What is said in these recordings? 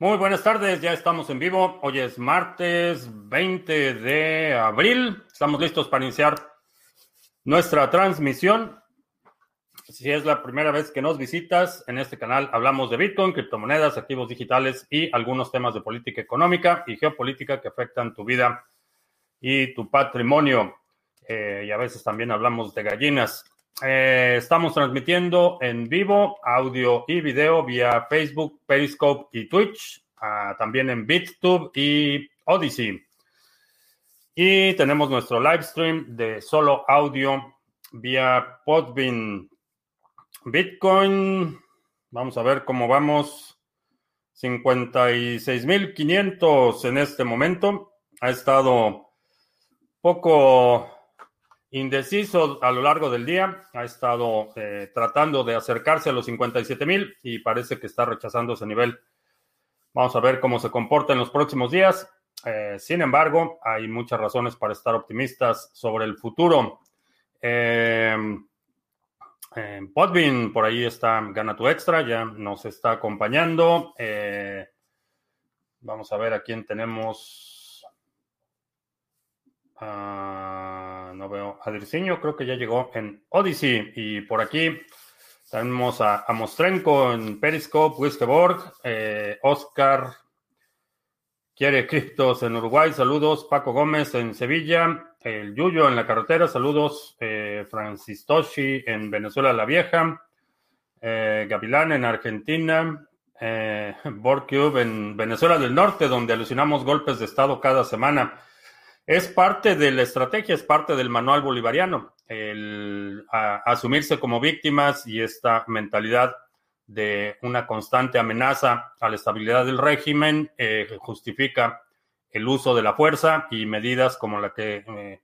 Muy buenas tardes, ya estamos en vivo. Hoy es martes 20 de abril. Estamos listos para iniciar nuestra transmisión. Si es la primera vez que nos visitas, en este canal hablamos de Bitcoin, criptomonedas, activos digitales y algunos temas de política económica y geopolítica que afectan tu vida y tu patrimonio. Eh, y a veces también hablamos de gallinas. Eh, estamos transmitiendo en vivo audio y video vía Facebook, Periscope y Twitch, ah, también en BitTube y Odyssey. Y tenemos nuestro live stream de solo audio vía Podbean. Bitcoin, vamos a ver cómo vamos. 56.500 en este momento. Ha estado poco indeciso a lo largo del día. Ha estado eh, tratando de acercarse a los 57 mil y parece que está rechazando ese nivel. Vamos a ver cómo se comporta en los próximos días. Eh, sin embargo, hay muchas razones para estar optimistas sobre el futuro. Eh, por ahí está Gana tu Extra, ya nos está acompañando. vamos a ver a quién tenemos. Ah, no veo a creo que ya llegó en Odyssey. Y por aquí tenemos a, Mostrenko en Periscope, Wiskeborg, eh, Oscar quiere criptos en Uruguay, saludos. Paco Gómez en Sevilla, el Yuyo en la carretera, saludos. Eh, Francis Toshi en Venezuela la Vieja, eh, Gavilán en Argentina, eh, Borcube en Venezuela del Norte, donde alucinamos golpes de Estado cada semana. Es parte de la estrategia, es parte del manual bolivariano, el asumirse como víctimas y esta mentalidad de una constante amenaza a la estabilidad del régimen eh, justifica el uso de la fuerza y medidas como la que eh,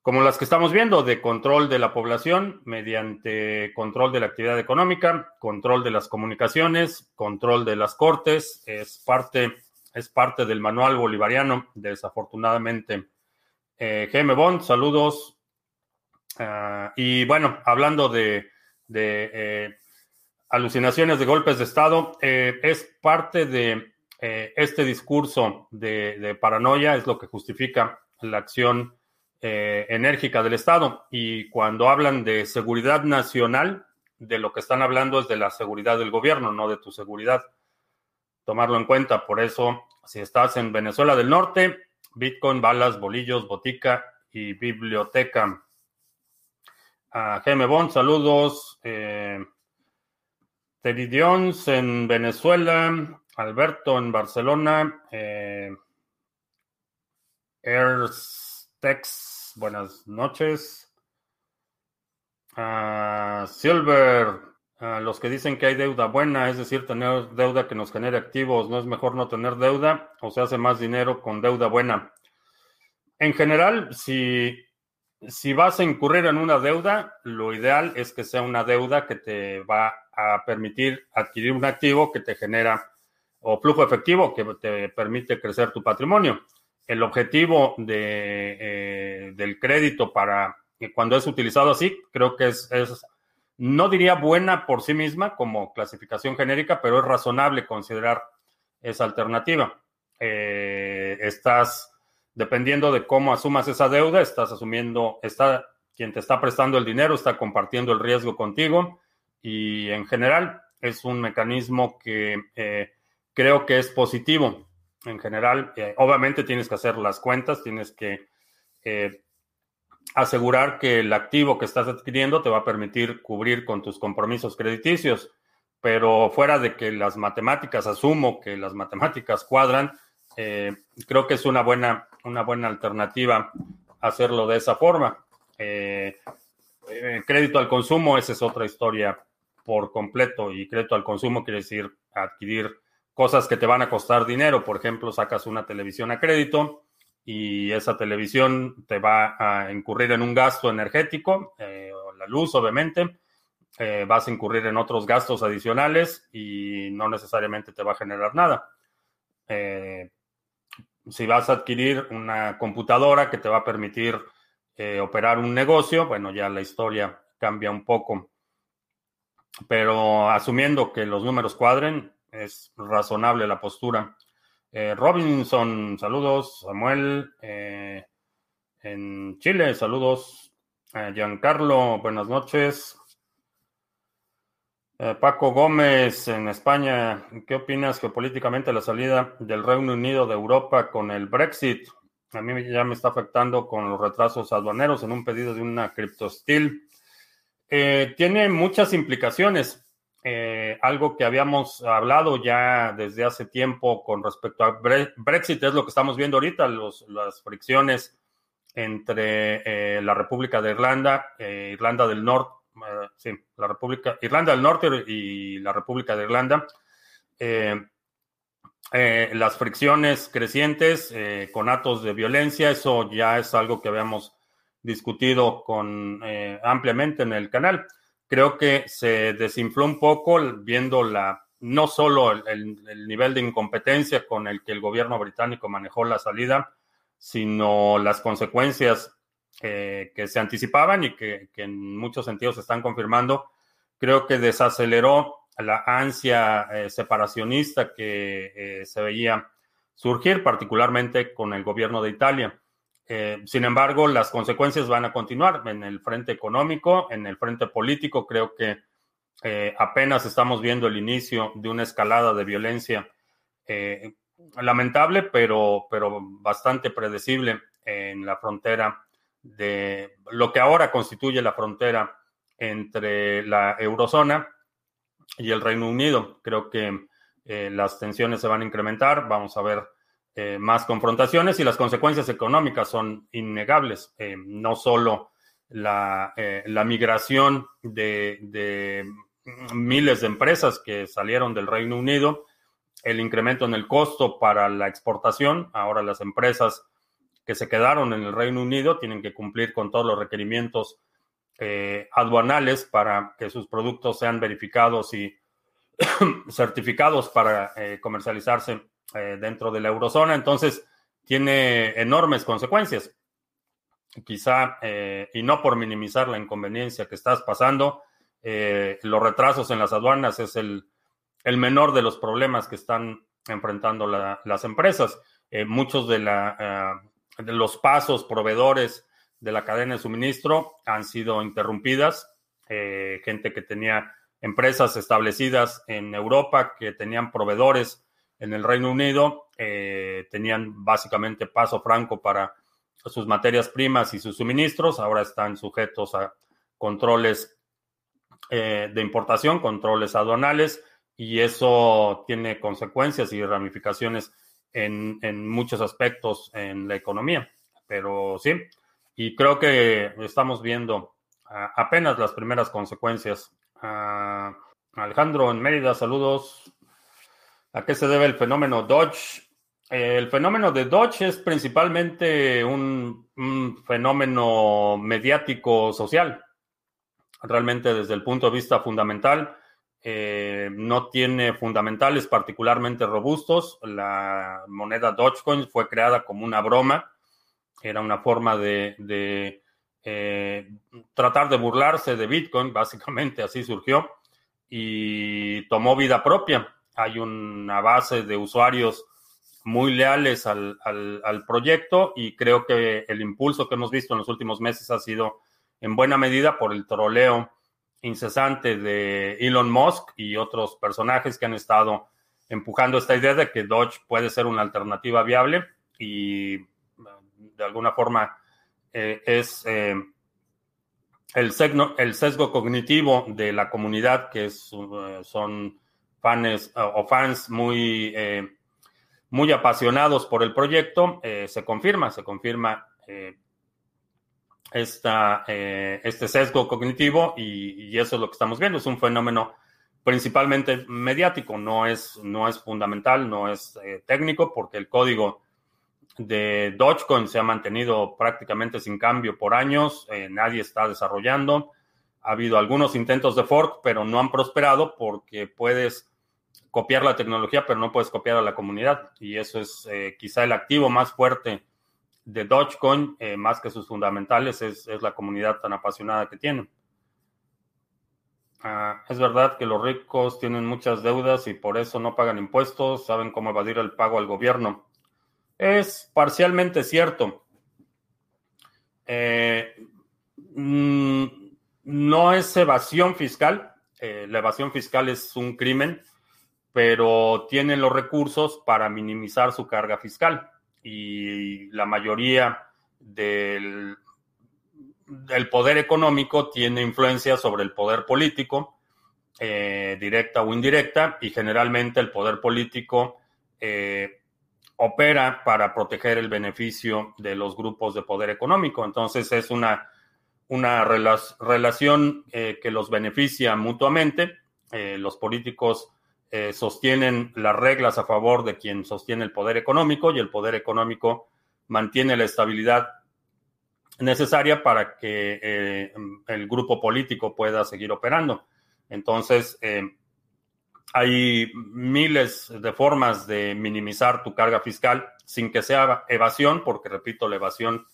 como las que estamos viendo de control de la población mediante control de la actividad económica, control de las comunicaciones, control de las cortes, es parte es parte del manual bolivariano, desafortunadamente. Eh, GM Bond, saludos. Ah, y bueno, hablando de, eh, alucinaciones de golpes de Estado, eh, es parte de este discurso de, paranoia, es lo que justifica la acción enérgica del Estado. Y cuando hablan de seguridad nacional, de lo que están hablando es de la seguridad del gobierno, no de tu seguridad tomarlo en cuenta. Por eso, si estás en Venezuela del Norte, Bitcoin, balas, bolillos, botica y biblioteca. A GM Bond, saludos. Eh, Teridions en Venezuela, Alberto en Barcelona, eh, Tex, buenas noches. Uh, Silver, los que dicen que hay deuda buena, es decir, tener deuda que nos genere activos, ¿no es mejor no tener deuda o se hace más dinero con deuda buena? En general, si, si vas a incurrir en una deuda, lo ideal es que sea una deuda que te va a permitir adquirir un activo que te genera o flujo efectivo que te permite crecer tu patrimonio. El objetivo eh, del crédito para cuando es utilizado así, creo que es no diría buena por sí misma como clasificación genérica, pero es razonable considerar esa alternativa. Eh, estás, dependiendo de cómo asumas esa deuda, estás asumiendo, está, quien te está prestando el dinero está compartiendo el riesgo contigo y en general es un mecanismo que eh, creo que es positivo. En general, eh, obviamente tienes que hacer las cuentas, tienes que asegurar que el activo que estás adquiriendo te va a permitir cubrir con tus compromisos crediticios. Pero fuera de que las matemáticas, asumo que las matemáticas cuadran, eh, creo que es una buena, una buena alternativa hacerlo de esa forma. Eh, eh, crédito al consumo, esa es otra historia por completo. Y crédito al consumo quiere decir adquirir cosas que te van a costar dinero. Por ejemplo, sacas una televisión a crédito y esa televisión te va a incurrir en un gasto energético, eh, la luz obviamente, eh, vas a incurrir en otros gastos adicionales y no necesariamente te va a generar nada. Eh, si vas a adquirir una computadora que te va a permitir operar un negocio, bueno, ya la historia cambia un poco. Pero asumiendo que los números cuadren, es razonable la postura. Robinson, saludos. Samuel, en Chile, saludos. Giancarlo, buenas noches. Paco Gómez, en España, ¿qué opinas geopolíticamente de la salida del Reino Unido de Europa con el Brexit? A mí ya me está afectando con los retrasos aduaneros en un pedido de una criptostil. Eh, tiene muchas implicaciones. Eh, algo que habíamos hablado ya desde hace tiempo con respecto a Brexit es lo que estamos viendo ahorita, las fricciones entre eh, la República de Irlanda, Irlanda del Norte, sí, la República, Irlanda del Norte y la República de Irlanda. las fricciones crecientes con actos de violencia, eso ya es algo que habíamos discutido con, eh, ampliamente en el canal. Creo que se desinfló un poco viendo la, no solo el, nivel de incompetencia con el que el gobierno británico manejó la salida, sino las consecuencias eh, que se anticipaban y que, en muchos sentidos se están confirmando. Creo que desaceleró la ansia eh, separacionista que se veía surgir, particularmente con el gobierno de Italia. Eh, sin embargo, las consecuencias van a continuar en el frente económico, en el frente político. Creo que eh, apenas estamos viendo el inicio de una escalada de violencia eh, lamentable, pero, pero bastante predecible en la frontera de lo que ahora constituye la frontera entre la eurozona y el Reino Unido. Creo que las tensiones se van a incrementar. Vamos a ver eh, más confrontaciones y las consecuencias económicas son innegables. Eh, no solo la, eh, migración de, miles de empresas que salieron del Reino Unido, el incremento en el costo para la exportación. Ahora las empresas que se quedaron en el Reino Unido tienen que cumplir con todos los requerimientos aduanales para que sus productos sean verificados y certificados para comercializarse eh, dentro de la eurozona, entonces tiene enormes consecuencias. Quizá, eh, y no por minimizar la inconveniencia que estás pasando, eh, los retrasos en las aduanas es el, menor de los problemas que están enfrentando las empresas. muchos de, la, de los pasos proveedores de la cadena de suministro han sido interrumpidas. gente que tenía empresas establecidas en Europa, que tenían proveedores en el Reino Unido eh, tenían básicamente paso franco para sus materias primas y sus suministros, ahora están sujetos a controles eh, de importación, controles aduanales, y eso tiene consecuencias y ramificaciones en, muchos aspectos en la economía. Pero sí, y creo que estamos viendo apenas las primeras consecuencias. Ah, Alejandro en Mérida, saludos. ¿A qué se debe el fenómeno Dodge? el fenómeno de Dodge es principalmente un, fenómeno mediático social. Realmente desde el punto de vista fundamental, eh, no tiene fundamentales particularmente robustos. La moneda Dogecoin fue creada como una broma. Era una forma de, eh, tratar de burlarse de Bitcoin, básicamente así surgió, y tomó vida propia hay una base de usuarios muy leales al, proyecto y creo que el impulso que hemos visto en los últimos meses ha sido en buena medida por el troleo incesante de Elon Musk y otros personajes que han estado empujando esta idea de que Dodge puede ser una alternativa viable y de alguna forma eh, es eh, el, el, sesgo cognitivo de la comunidad que eh, son fans o fans muy, eh, muy apasionados por el proyecto, eh, se confirma, se confirma eh, esta, este sesgo cognitivo y, eso es lo que estamos viendo. Es un fenómeno principalmente mediático, no es, no es fundamental, no es técnico, porque el código de Dogecoin se ha mantenido prácticamente sin cambio por años, nadie está desarrollando. Ha habido algunos intentos de fork, pero no han prosperado porque puedes copiar la tecnología, pero no puedes copiar a la comunidad. Y eso es eh, quizá el activo más fuerte de Dogecoin, eh, más que sus fundamentales, es, la comunidad tan apasionada que tienen. Ah, es verdad que los ricos tienen muchas deudas y por eso no pagan impuestos, saben cómo evadir el pago al gobierno. Es parcialmente cierto. Eh, mm, no es evasión fiscal. La evasión fiscal es un crimen, pero tienen los recursos para minimizar su carga fiscal. Y la mayoría del el poder económico tiene influencia sobre el poder político, eh, directa o indirecta, y generalmente el poder político eh, opera para proteger el beneficio de los grupos de poder económico. Entonces es una, una relación eh, que los beneficia mutuamente. los políticos sostienen las reglas a favor de quien sostiene el poder económico y el poder económico mantiene la estabilidad necesaria para que eh, el grupo político pueda seguir operando. Entonces, eh, hay miles de formas de minimizar tu carga fiscal sin que sea evasión, porque repito, la evasión,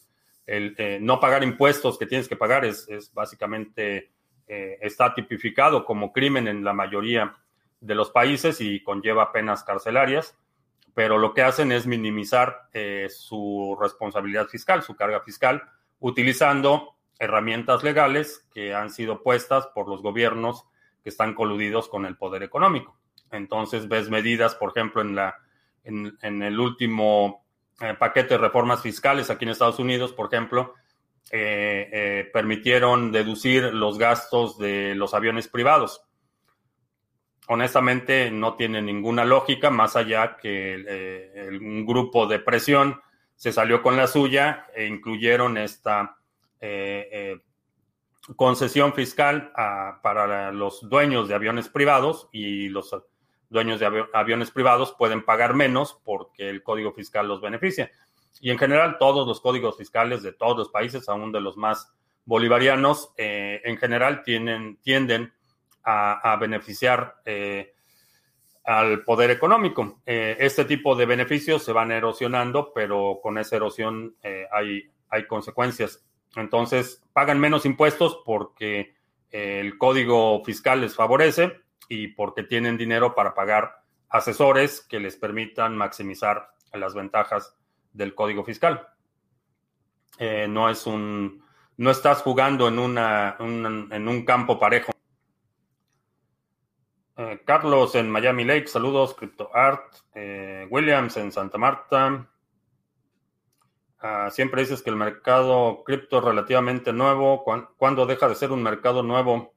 el eh, no pagar impuestos que tienes que pagar es básicamente, está tipificado como crimen en la mayoría de los países y conlleva penas carcelarias, pero lo que hacen es minimizar su responsabilidad fiscal, su carga fiscal, utilizando herramientas legales que han sido puestas por los gobiernos que están coludidos con el poder económico. Entonces ves medidas, por ejemplo, en, la, en, el último eh, paquete de reformas fiscales aquí en Estados Unidos, por ejemplo, eh, eh, permitieron deducir los gastos de los aviones privados. Honestamente, no tiene ninguna lógica, más allá que un grupo de presión se salió con la suya e incluyeron esta eh, eh, concesión fiscal para los dueños de aviones privados y los dueños de aviones privados pueden pagar menos porque el código fiscal los beneficia. Y en general todos los códigos fiscales de todos los países, aún de los más bolivarianos, eh, en general tienen, tienden a, beneficiar al poder económico. Eh, este tipo de beneficios se van erosionando, pero con esa erosión eh, hay, hay consecuencias. Entonces, pagan menos impuestos porque eh, el código fiscal les favorece y porque tienen dinero para pagar asesores que les permitan maximizar las ventajas del código fiscal. no es un, no estás jugando en, una, en un campo parejo. Eh, Carlos en Miami Lake, saludos, CryptoArt. Eh, Williams en Santa Marta. Ah, siempre dices que el mercado cripto es relativamente nuevo. ¿Cuándo deja de ser un mercado nuevo?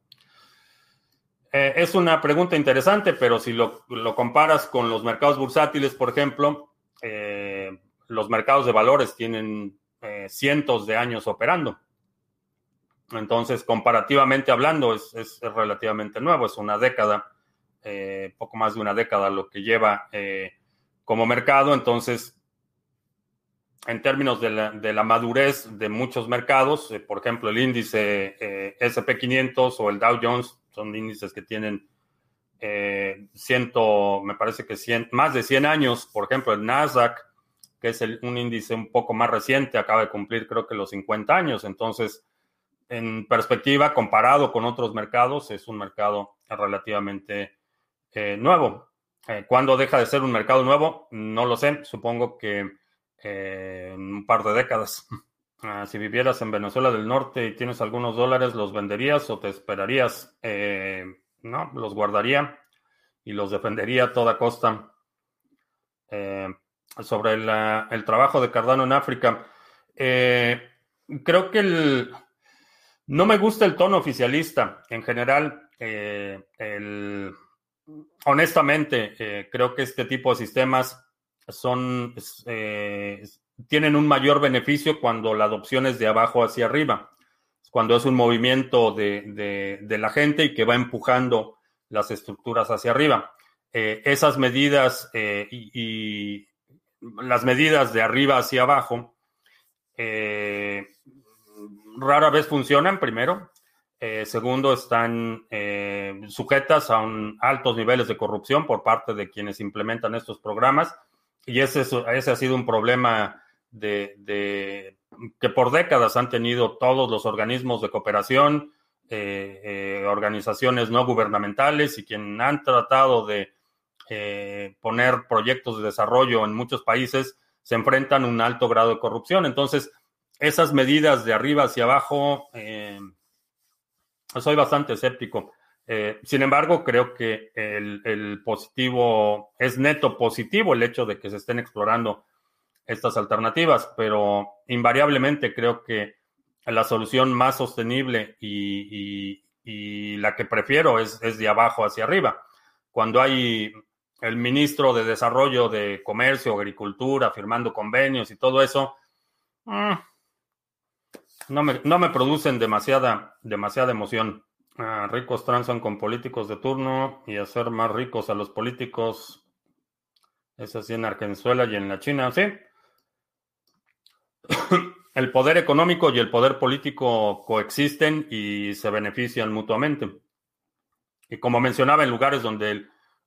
Eh, es una pregunta interesante, pero si lo, comparas con los mercados bursátiles, por ejemplo, los mercados de valores tienen cientos de años operando. Entonces, comparativamente hablando, es relativamente nuevo, es una década eh, poco más de una década lo que lleva eh, como mercado. Entonces, en términos de la, madurez de muchos mercados, eh, por ejemplo, el índice SP500 o el Dow Jones son índices que tienen ciento, me parece que más de 100 años. Por ejemplo, el Nasdaq, que es un índice un poco más reciente, acaba de cumplir creo que los 50 años. Entonces, en perspectiva, comparado con otros mercados, es un mercado relativamente eh, nuevo. Eh, ¿Cuándo deja de ser un mercado nuevo? No lo sé. Supongo que eh, en un par de décadas. Ah, si vivieras en Venezuela del Norte y tienes algunos dólares, ¿los venderías o te esperarías? no, los guardaría y los defendería a toda costa. sobre el trabajo de Cardano en África, creo que el, no me gusta el tono oficialista. En general, el honestamente, eh, creo que este tipo de sistemas son, eh, tienen un mayor beneficio cuando la adopción es de abajo hacia arriba, cuando es un movimiento de, la gente y que va empujando las estructuras hacia arriba. Eh, esas medidas y, las medidas de arriba hacia abajo rara vez funcionan, primero. Eh, segundo, están eh, sujetas a un, altos niveles de corrupción por parte de quienes implementan estos programas. Y ese, ese ha sido un problema de, que por décadas han tenido todos los organismos de cooperación organizaciones no gubernamentales y quienes han tratado de poner proyectos de desarrollo en muchos países se enfrentan a un alto grado de corrupción. Entonces, esas medidas de arriba hacia abajo, soy bastante escéptico. Eh, sin embargo, creo que el, positivo es neto positivo el hecho de que se estén explorando estas alternativas, pero invariablemente creo que la solución más sostenible y, la que prefiero es, de abajo hacia arriba. Cuando hay el ministro de Desarrollo de Comercio, Agricultura, firmando convenios y todo eso, mm, no, me, no me producen demasiada, demasiada emoción. Ah, ricos transan con políticos de turno y hacer más ricos a los políticos. Es así en Argenzuela y en la China, ¿sí? el poder económico y el poder político coexisten y se benefician mutuamente. Y como mencionaba, en lugares donde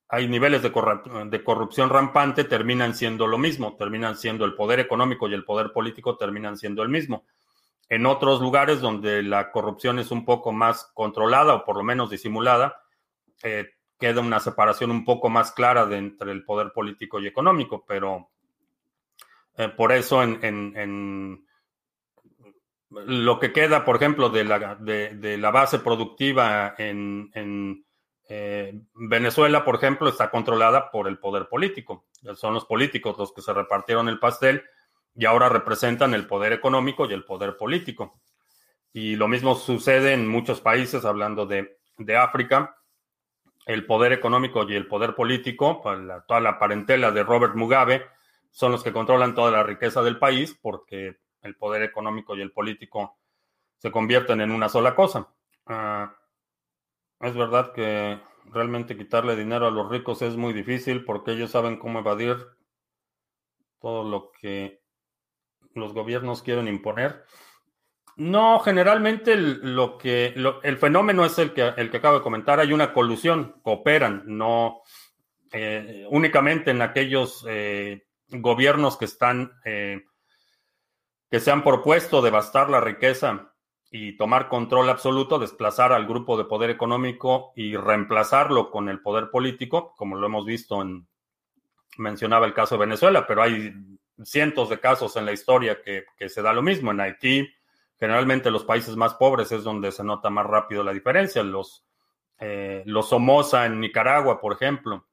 hay niveles de, de, corrupción rampante, terminan siendo lo mismo, terminan siendo el poder económico y el poder político terminan siendo el mismo. En otros lugares donde la corrupción es un poco más controlada o por lo menos disimulada, eh, queda una separación un poco más clara entre el poder político y económico, pero eh, por eso en, lo que queda, por ejemplo, de la, de, la base productiva en, en eh, Venezuela, por ejemplo, está controlada por el poder político. Son los políticos los que se repartieron el pastel y ahora representan el poder económico y el poder político. Y lo mismo sucede en muchos países, hablando de, África, el poder económico y el poder político, pues, toda la parentela de Robert Mugabe, son los que controlan toda la riqueza del país porque el poder económico y el político se convierten en una sola cosa. Ah, es verdad que realmente quitarle dinero a los ricos es muy difícil porque ellos saben cómo evadir todo lo que los gobiernos quieren imponer. No, generalmente el, lo que el fenómeno es el que, el que acabo de comentar. Hay una colusión, cooperan, no eh, únicamente en aquellos eh, gobiernos que están eh, que se han propuesto devastar la riqueza y tomar control absoluto, desplazar al grupo de poder económico y reemplazarlo con el poder político, como lo hemos visto en mencionaba el caso de Venezuela, pero hay cientos de casos en la historia que, se da lo mismo. En Haití, generalmente los países más pobres es donde se nota más rápido la diferencia. Los, eh, los Somoza en Nicaragua, por ejemplo,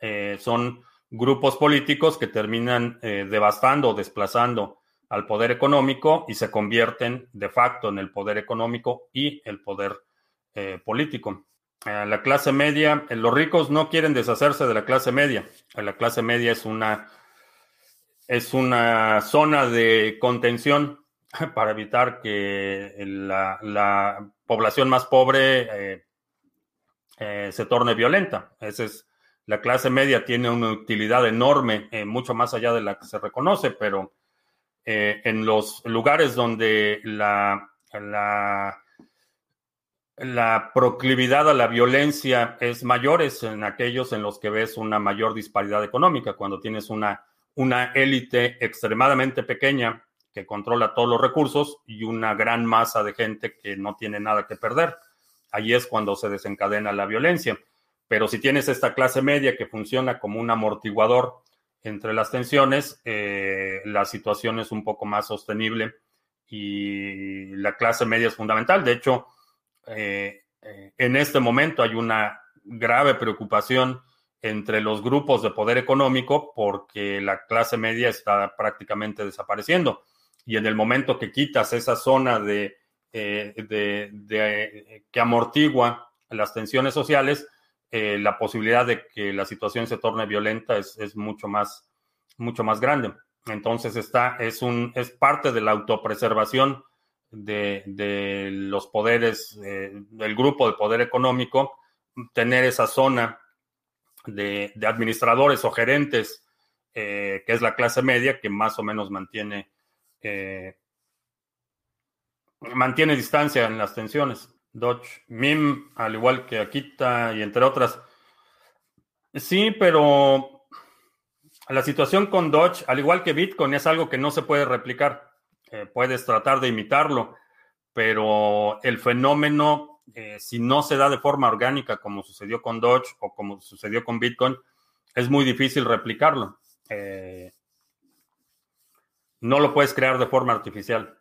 eh, son grupos políticos que terminan eh, devastando o desplazando al poder económico y se convierten de facto en el poder económico y el poder político. la clase media, los ricos no quieren deshacerse de la clase media. La clase media es una es una zona de contención para evitar que la, población más pobre eh, eh, se torne violenta. Esa es, la clase media tiene una utilidad enorme, eh, mucho más allá de la que se reconoce, pero en los lugares donde la, la, la proclividad a la violencia es mayor, es en aquellos en los que ves una mayor disparidad económica, cuando tienes una una élite extremadamente pequeña que controla todos los recursos y una gran masa de gente que no tiene nada que perder. Ahí es cuando se desencadena la violencia. Pero si tienes esta clase media que funciona como un amortiguador entre las tensiones, eh, la situación es un poco más sostenible y la clase media es fundamental. De hecho, eh, eh, en este momento hay una grave preocupación entre los grupos de poder económico porque la clase media está prácticamente desapareciendo. Y en el momento que quitas esa zona de, eh, de, que amortigua las tensiones sociales, eh, la posibilidad de que la situación se torne violenta es, es mucho, más, mucho más grande. Entonces está, es, un, es parte de la autopreservación de, de los poderes, eh, del grupo de poder económico, tener esa zona de, administradores o gerentes, eh, que es la clase media, que más o menos mantiene, eh, mantiene distancia en las tensiones. Dodge, MIM, al igual que Akita y entre otras. Sí, pero la situación con Dodge, al igual que Bitcoin, es algo que no se puede replicar. Eh, puedes tratar de imitarlo, pero el fenómeno, eh, si no se da de forma orgánica como sucedió con Doge o como sucedió con Bitcoin, es muy difícil replicarlo. Eh, no lo puedes crear de forma artificial.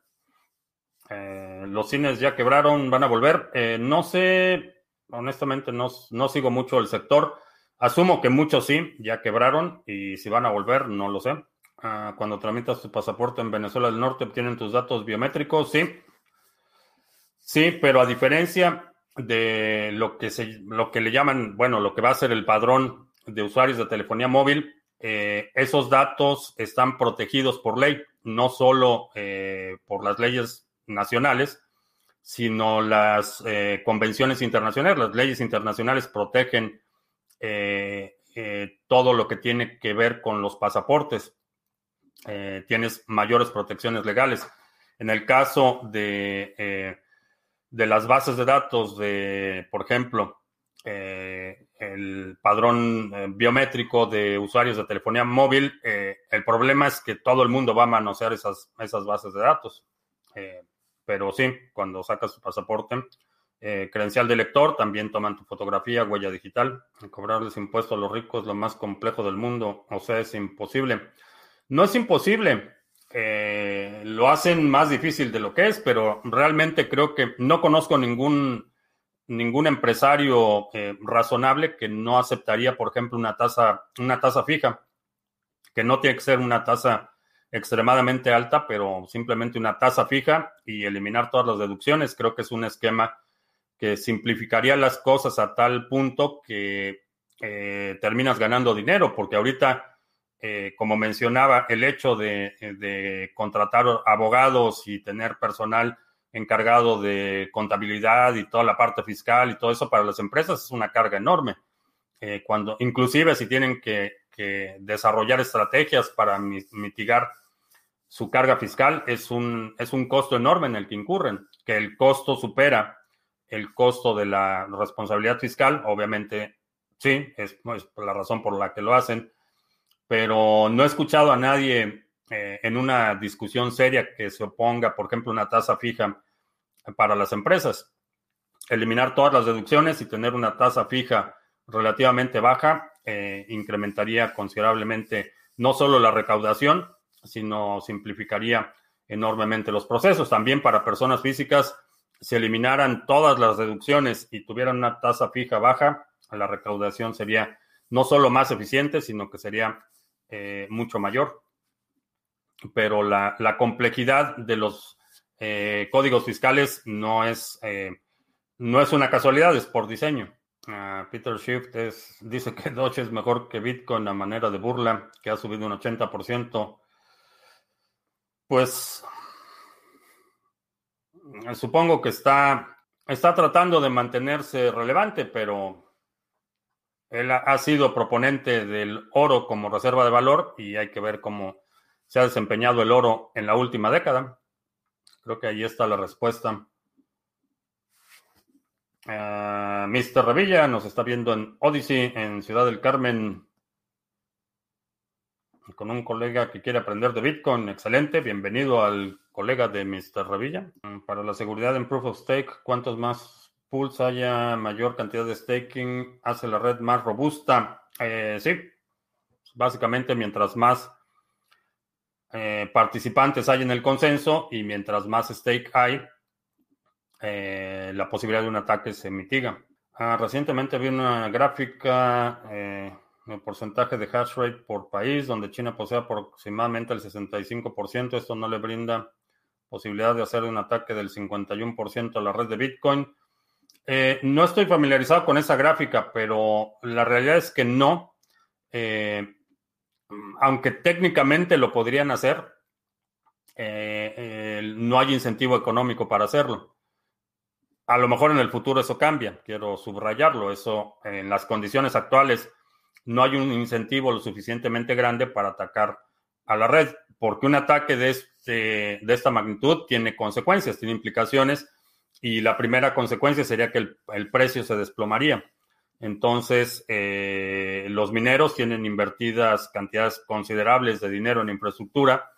Eh, los cines ya quebraron, van a volver. no sé, honestamente no, no sigo mucho el sector. Asumo que muchos sí, ya quebraron y si van a volver, no lo sé. Ah, cuando tramitas tu pasaporte en Venezuela del Norte, obtienen tus datos biométricos, sí. Sí, pero a diferencia de lo que, se, lo que le llaman, bueno, lo que va a ser el padrón de usuarios de telefonía móvil, eh, esos datos están protegidos por ley, no solo eh, por las leyes nacionales, sino las eh, convenciones internacionales. Las leyes internacionales protegen todo lo que tiene que ver con los pasaportes. tienes mayores protecciones legales. En el caso de de las bases de datos de, por ejemplo, eh, el padrón eh, biométrico de usuarios de telefonía móvil, eh, el problema es que todo el mundo va a manosear esas, esas bases de datos. pero sí, cuando sacas tu pasaporte, credencial de lector, también toman tu fotografía, huella digital. Cobrarles impuestos a los ricos es lo más complejo del mundo, o sea, es imposible. No es imposible, eh, lo hacen más difícil de lo que es, pero realmente creo que no conozco ningún, ningún empresario eh, razonable que no aceptaría, por ejemplo, una tasa, una tasa fija, que no tiene que ser una tasa extremadamente alta, pero simplemente una tasa fija y eliminar todas las deducciones. Creo que es un esquema que simplificaría las cosas a tal punto que eh, terminas ganando dinero, porque ahorita eh, como mencionaba, el hecho de, contratar abogados y tener personal encargado de contabilidad y toda la parte fiscal y todo eso para las empresas es una carga enorme. Eh, cuando, inclusive si tienen que, desarrollar estrategias para mitigar su carga fiscal, es un, es un costo enorme en el que incurren, que el costo supera el costo de la responsabilidad fiscal, obviamente sí, es la razón por la que lo hacen pero no he escuchado a nadie eh, en una discusión seria que se oponga, por ejemplo, una tasa fija para las empresas. Eliminar todas las deducciones y tener una tasa fija relativamente baja eh, incrementaría considerablemente no solo la recaudación, sino simplificaría enormemente los procesos. También para personas físicas, si eliminaran todas las deducciones y tuvieran una tasa fija baja, la recaudación sería no solo más eficiente, sino que sería eh, mucho mayor. Pero la, complejidad de los eh, códigos fiscales no es, eh, no es una casualidad, es por diseño. Ah, Peter Schiff dice que Doge es mejor que Bitcoin a manera de burla, que ha subido un 80%. Pues supongo que está, está tratando de mantenerse relevante, pero él ha sido proponente del oro como reserva de valor y hay que ver cómo se ha desempeñado el oro en la última década. Creo que ahí está la respuesta. Uh, Mr. Revilla nos está viendo en Odyssey, en Ciudad del Carmen, con un colega que quiere aprender de Bitcoin. Excelente, bienvenido al colega de Mr. Revilla. Para la seguridad en Proof of Stake, ¿cuántos más pools haya mayor cantidad de staking, hace la red más robusta. Eh, sí, básicamente mientras más eh, participantes hay en el consenso y mientras más stake hay, eh, la posibilidad de un ataque se mitiga. Ah, recientemente vi una gráfica el porcentaje de hash rate por país, donde China posee aproximadamente el 65%. Esto no le brinda posibilidad de hacer un ataque del 51% a la red de Bitcoin. Eh, no estoy familiarizado con esa gráfica, pero la realidad es que no. Eh, aunque técnicamente lo podrían hacer, eh, no hay incentivo económico para hacerlo. A lo mejor en el futuro eso cambia, quiero subrayarlo. Eso en las condiciones actuales no hay un incentivo lo suficientemente grande para atacar a la red, porque un ataque de, este, de esta magnitud tiene consecuencias, tiene implicaciones y la primera consecuencia sería que el, precio se desplomaría. Entonces, eh, los mineros tienen invertidas cantidades considerables de dinero en infraestructura,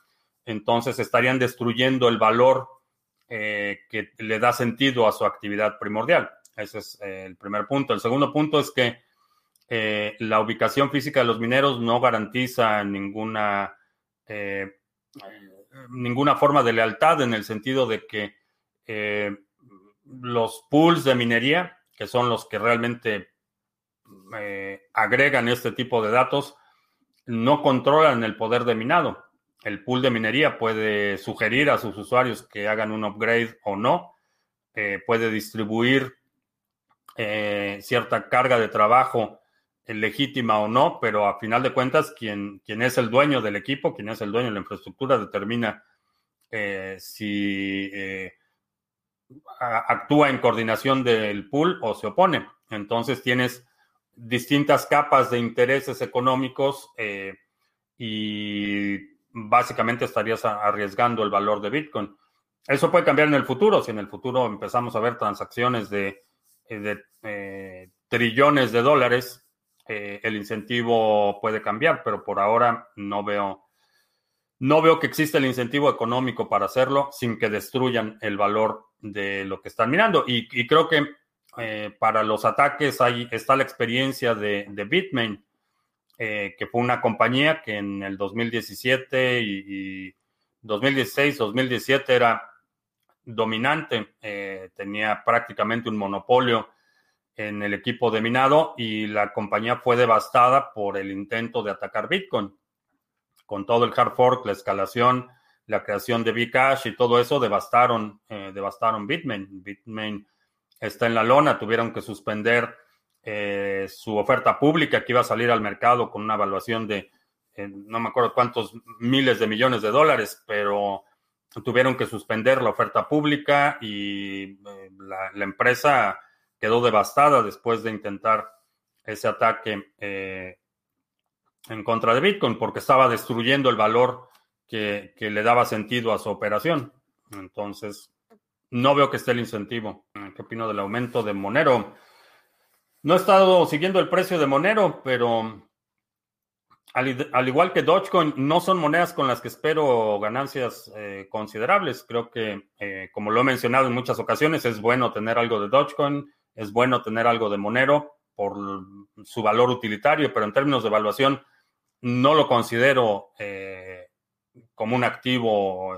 entonces estarían destruyendo el valor que le da sentido a su actividad primordial. Ese es el primer punto. El segundo punto es que la ubicación física de los mineros no garantiza ninguna, ninguna forma de lealtad en el sentido de que los pools de minería, que son los que realmente agregan este tipo de datos, no controlan el poder de minado. El pool de minería puede sugerir a sus usuarios que hagan un upgrade o no, eh, puede distribuir eh, cierta carga de trabajo eh, legítima o no, pero a final de cuentas, quien es el dueño del equipo, quien es el dueño de la infraestructura, determina si actúa en coordinación del pool o se opone. Entonces tienes distintas capas de intereses económicos eh, y básicamente estarías arriesgando el valor de Bitcoin. Eso puede cambiar en el futuro, si en el futuro empezamos a ver transacciones de, eh, eh, trillones de dólares, el incentivo puede cambiar, pero por ahora no veo, no veo que exista el incentivo económico para hacerlo sin que destruyan el valor de lo que están mirando. y creo que eh, para los ataques ahí está la experiencia de, Bitmain, eh, que fue una compañía que en el 2017 y, 2016, 2017 era dominante, eh, tenía prácticamente un monopolio en el equipo de minado y la compañía fue devastada por el intento de atacar Bitcoin. Con todo el hard fork, la escalación, la creación de Bcash y todo eso devastaron, devastaron Bitmain. Bitmain está en la lona, tuvieron que suspender eh, su oferta pública que iba a salir al mercado con una evaluación de eh, no me acuerdo cuántos miles de millones de dólares, pero tuvieron que suspender la oferta pública y eh, la, empresa quedó devastada después de intentar ese ataque en contra de Bitcoin porque estaba destruyendo el valor que, que le daba sentido a su operación. Entonces, no veo que esté el incentivo. ¿Qué opino del aumento de Monero? No he estado siguiendo el precio de Monero, pero al, igual que Dogecoin, no son monedas con las que espero ganancias eh, considerables. Creo que, eh, como lo he mencionado en muchas ocasiones, es bueno tener algo de Dogecoin, es bueno tener algo de Monero por su valor utilitario, pero en términos de evaluación no lo considero eh, como un activo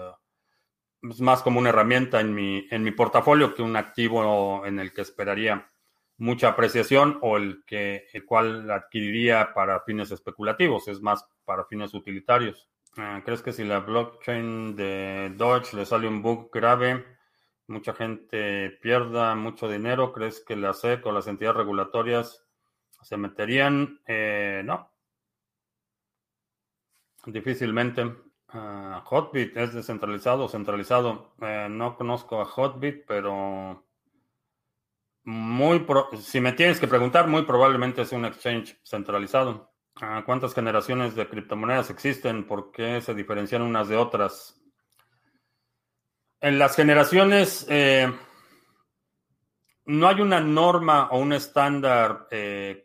es más como una herramienta en mi, en mi portafolio que un activo en el que esperaría mucha apreciación o el que el cual adquiriría para fines especulativos, es más para fines utilitarios. Ah, ¿Crees que si la blockchain de Doge le sale un bug grave, mucha gente pierda mucho dinero? ¿Crees que la SEC o las entidades regulatorias se meterían? Eh, no. Difícilmente. Ah, Hotbit es descentralizado o centralizado. Eh, no conozco a Hotbit, pero muy si me tienes que preguntar, muy probablemente es un exchange centralizado. Ah, ¿Cuántas generaciones de criptomonedas existen? ¿Por qué se diferencian unas de otras? En las generaciones eh, no hay una norma o un estándar eh,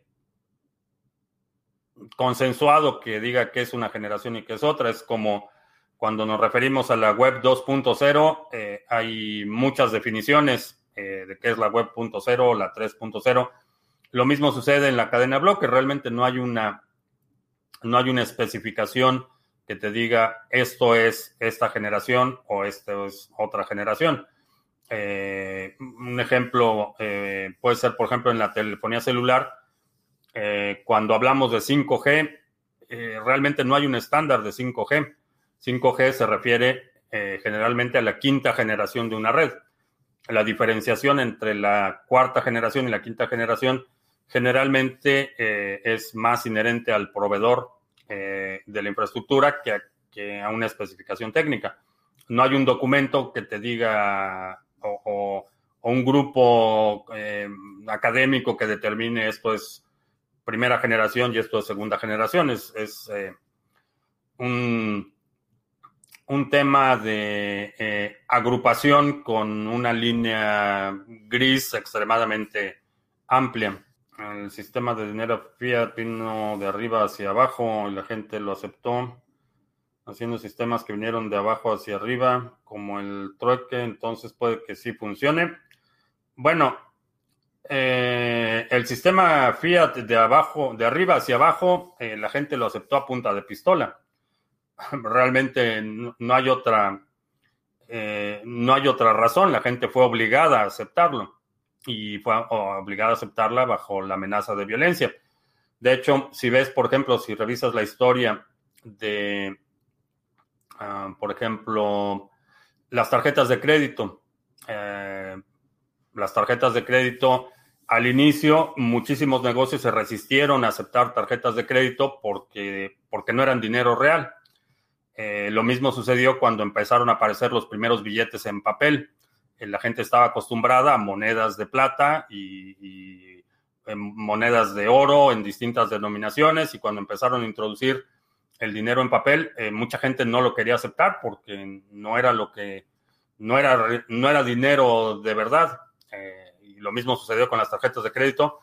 consensuado que diga que es una generación y que es otra. Es como cuando nos referimos a la web 2.0, eh, hay muchas definiciones eh, de qué es la web 0, la 3.0. Lo mismo sucede en la cadena bloque. Realmente no hay una, no hay una especificación que te diga esto es esta generación o esto es otra generación. Eh, un ejemplo puede ser, por ejemplo, en la telefonía celular, cuando hablamos de 5G, realmente no hay un estándar de 5G 5G se refiere eh, generalmente a la quinta generación de una red. La diferenciación entre la cuarta generación y la quinta generación generalmente eh, es más inherente al proveedor eh, de la infraestructura que a, una especificación técnica. No hay un documento que te diga o, un grupo académico que determine esto es primera generación y esto es segunda generación. Es, es un un tema de eh, agrupación con una línea gris extremadamente amplia. El sistema de dinero fiat vino de arriba hacia abajo y la gente lo aceptó. haciendo sistemas que vinieron de abajo hacia arriba, como el trueque, entonces puede que sí funcione. Bueno, eh, el sistema Fiat de abajo, de arriba hacia abajo, eh, la gente lo aceptó a punta de pistola. Realmente no, hay otra, eh, no hay otra razón. La gente fue obligada a aceptarlo y fue obligada a aceptarla bajo la amenaza de violencia. De hecho, si ves, por ejemplo, si revisas la historia de, ah, por ejemplo, las tarjetas de crédito, las tarjetas de crédito al inicio muchísimos negocios se resistieron a aceptar tarjetas de crédito porque, porque no eran dinero real. Eh, lo mismo sucedió cuando empezaron a aparecer los primeros billetes en papel. Eh, la gente estaba acostumbrada a monedas de plata y, monedas de oro en distintas denominaciones y cuando empezaron a introducir el dinero en papel, eh, mucha gente no lo quería aceptar porque no era lo que no era, no era dinero de verdad lo mismo sucedió con las tarjetas de crédito.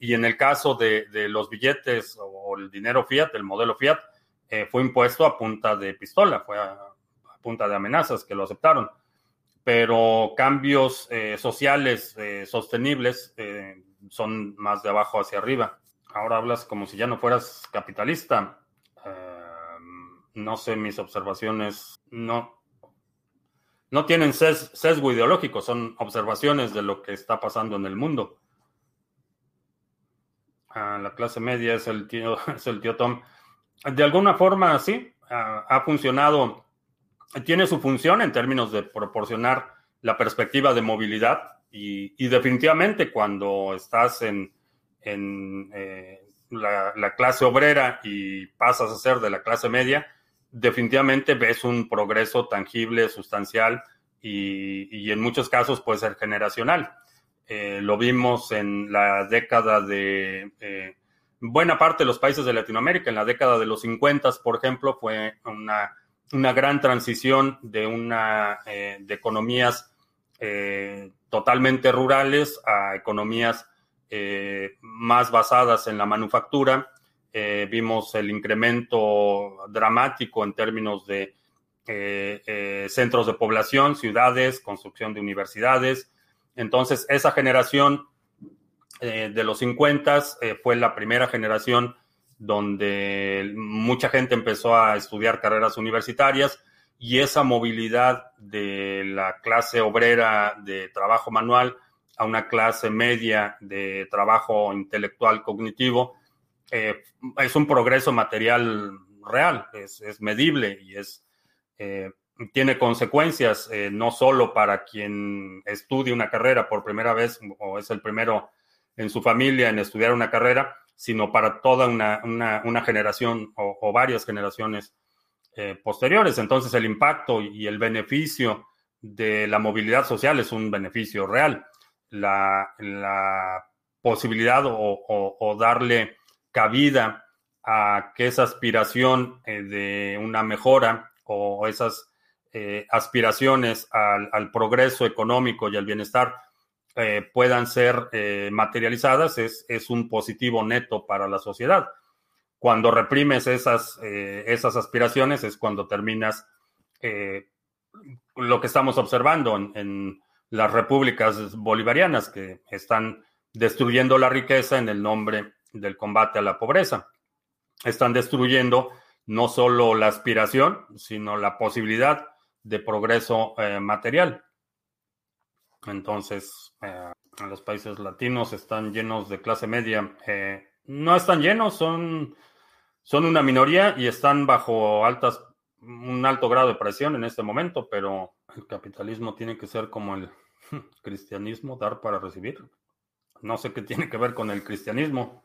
Y en el caso de, los billetes o el dinero Fiat, el modelo Fiat, eh, fue impuesto a punta de pistola, fue a, punta de amenazas que lo aceptaron. Pero cambios eh, sociales eh, sostenibles son más de abajo hacia arriba. Ahora hablas como si ya no fueras capitalista. no sé, mis observaciones no, no tienen sesgo ideológico, son observaciones de lo que está pasando en el mundo. Ah, la clase media es el tío, es el tío Tom. De alguna forma, sí, ah, ha funcionado, tiene su función en términos de proporcionar la perspectiva de movilidad y, definitivamente cuando estás en, eh, la clase obrera y pasas a ser de la clase media, definitivamente ves un progreso tangible, sustancial y, en muchos casos puede ser generacional. Eh, lo vimos en la década de eh, buena parte de los países de Latinoamérica, en la década de los 50, por ejemplo, fue una, gran transición de, una, eh, de economías totalmente rurales a economías más basadas en la manufactura eh, vimos el incremento dramático en términos de eh, eh, centros de población, ciudades, construcción de universidades. Entonces, esa generación de los 50 fue la primera generación donde mucha gente empezó a estudiar carreras universitarias y esa movilidad de la clase obrera de trabajo manual a una clase media de trabajo intelectual cognitivo eh, es un progreso material real, es, medible y es, eh, tiene consecuencias eh, no solo para quien estudie una carrera por primera vez o es el primero en su familia en estudiar una carrera, sino para toda una, generación o, varias generaciones posteriores. Entonces el impacto y el beneficio de la movilidad social es un beneficio real. La, posibilidad o darle cabida a que esa aspiración eh, de una mejora o esas eh, aspiraciones al, progreso económico y al bienestar eh, puedan ser materializadas es, es, un positivo neto para la sociedad. Cuando reprimes esas, esas aspiraciones es cuando terminas lo que estamos observando en las repúblicas bolivarianas que están destruyendo la riqueza en el nombre del combate a la pobreza. Están destruyendo no solo la aspiración, sino la posibilidad de progreso eh, material. Entonces, eh, los países latinos están llenos de clase media. Eh, no están llenos, son, son una minoría y están bajo altas, un alto grado de presión en este momento, pero el capitalismo tiene que ser como el cristianismo, dar para recibir. No sé qué tiene que ver con el cristianismo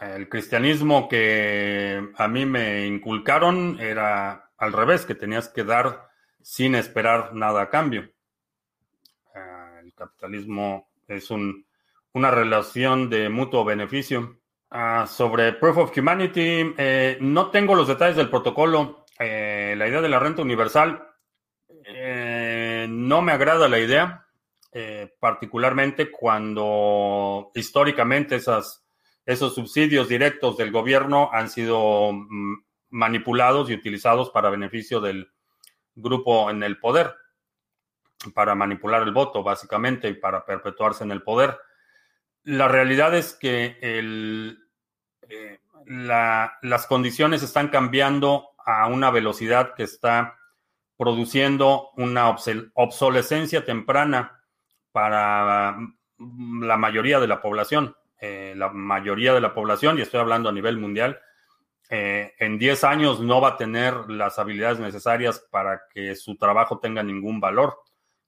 el cristianismo que a mí me inculcaron era al revés, que tenías que dar sin esperar nada a cambio. Ah, el capitalismo es una relación de mutuo beneficio. Ah, sobre Proof of Humanity, eh, no tengo los detalles del protocolo. Eh, la idea de la renta universal, eh, no me agrada la idea, particularmente cuando históricamente esas esos subsidios directos del gobierno han sido mm, manipulados y utilizados para beneficio del grupo en el poder, para manipular el voto, básicamente, y para perpetuarse en el poder. La realidad es que eh, las condiciones están cambiando a una velocidad que está produciendo una obsolescencia temprana para la mayoría de la población. Eh, la mayoría de la población, y estoy hablando a nivel mundial, eh, en 10 años no va a tener las habilidades necesarias para que su trabajo tenga ningún valor.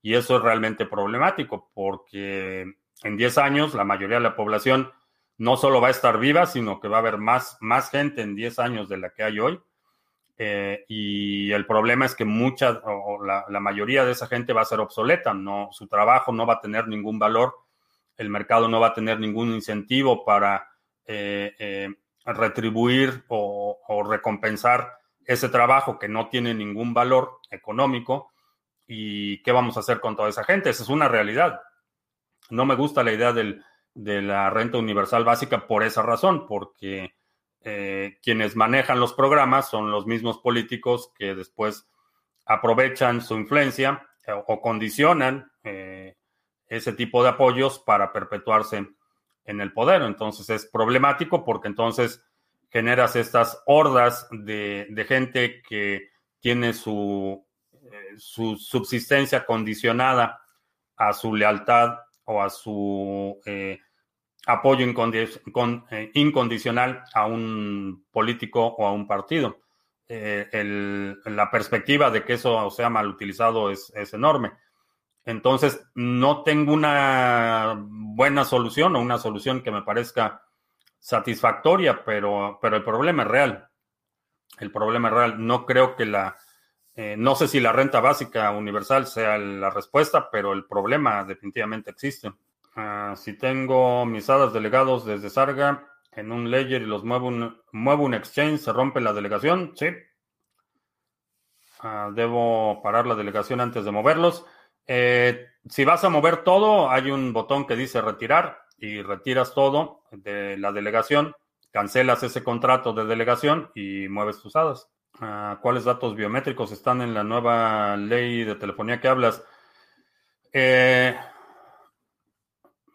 Y eso es realmente problemático porque en 10 años la mayoría de la población no solo va a estar viva, sino que va a haber más, más gente en 10 años de la que hay hoy. Eh, y el problema es que mucha o la, la, mayoría de esa gente va a ser obsoleta, no, su trabajo no va a tener ningún valor el mercado no va a tener ningún incentivo para eh, eh, retribuir o, recompensar ese trabajo que no tiene ningún valor económico. ¿Y qué vamos a hacer con toda esa gente? Esa es una realidad. No me gusta la idea de la renta universal básica por esa razón, porque eh, quienes manejan los programas son los mismos políticos que después aprovechan su influencia o, condicionan ese tipo de apoyos para perpetuarse en el poder. Entonces es problemático porque entonces generas estas hordas de, gente que tiene su, eh, su, subsistencia condicionada a su lealtad o a su eh, apoyo eh, incondicional a un político o a un partido. la perspectiva de que eso sea mal utilizado es, es enorme. Entonces, no tengo una buena solución o una solución que me parezca satisfactoria, pero, pero el problema es real. El problema es real. No creo que la, eh, no sé si la renta básica universal sea la respuesta, pero el problema definitivamente existe. Ah, si tengo mis hadas delegados desde Sarga en un ledger y los muevo un, muevo un exchange, ¿se rompe la delegación? Sí. Ah, debo parar la delegación antes de moverlos. Eh, si vas a mover todo, hay un botón que dice retirar y retiras todo de la delegación, cancelas ese contrato de delegación y mueves tus hadas. Ah, ¿Cuáles datos biométricos están en la nueva ley de telefonía que hablas? Eh,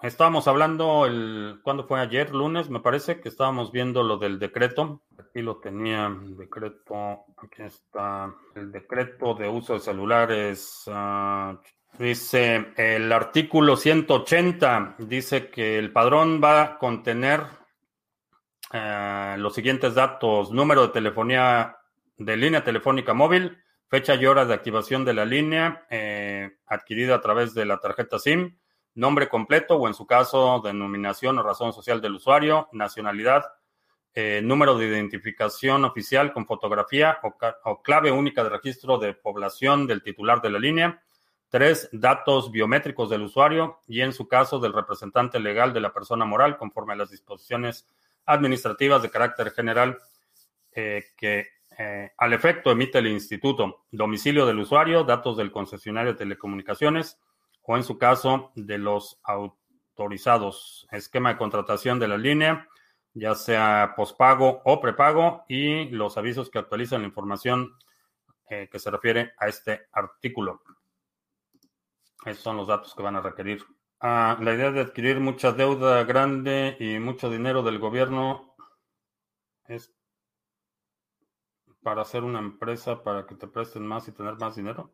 estábamos hablando el, ¿cuándo fue ayer? Lunes, me parece que estábamos viendo lo del decreto. Aquí lo tenía, decreto, aquí está, el decreto de uso de celulares. Uh, Dice el artículo 180, dice que el padrón va a contener eh, los siguientes datos, número de telefonía de línea telefónica móvil, fecha y hora de activación de la línea eh, adquirida a través de la tarjeta SIM, nombre completo o en su caso denominación o razón social del usuario, nacionalidad, eh, número de identificación oficial con fotografía o clave única de registro de población del titular de la línea Tres, datos biométricos del usuario y en su caso del representante legal de la persona moral conforme a las disposiciones administrativas de carácter general eh, que eh, al efecto emite el instituto. Domicilio del usuario, datos del concesionario de telecomunicaciones o en su caso de los autorizados. Esquema de contratación de la línea, ya sea pospago o prepago y los avisos que actualizan la información eh, que se refiere a este artículo. Esos son los datos que van a requerir. Ah, la idea de adquirir mucha deuda grande y mucho dinero del gobierno es para hacer una empresa para que te presten más y tener más dinero.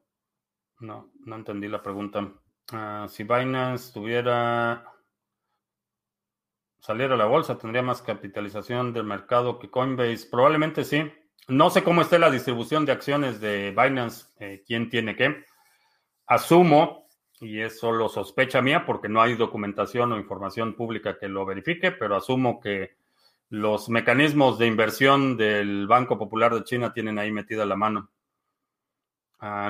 No, no entendí la pregunta. Ah, si Binance tuviera saliera a la bolsa, tendría más capitalización del mercado que Coinbase. Probablemente sí. No sé cómo esté la distribución de acciones de Binance, eh, quién tiene qué. Asumo y es solo sospecha mía porque no hay documentación o información pública que lo verifique, pero asumo que los mecanismos de inversión del Banco Popular de China tienen ahí metida la mano.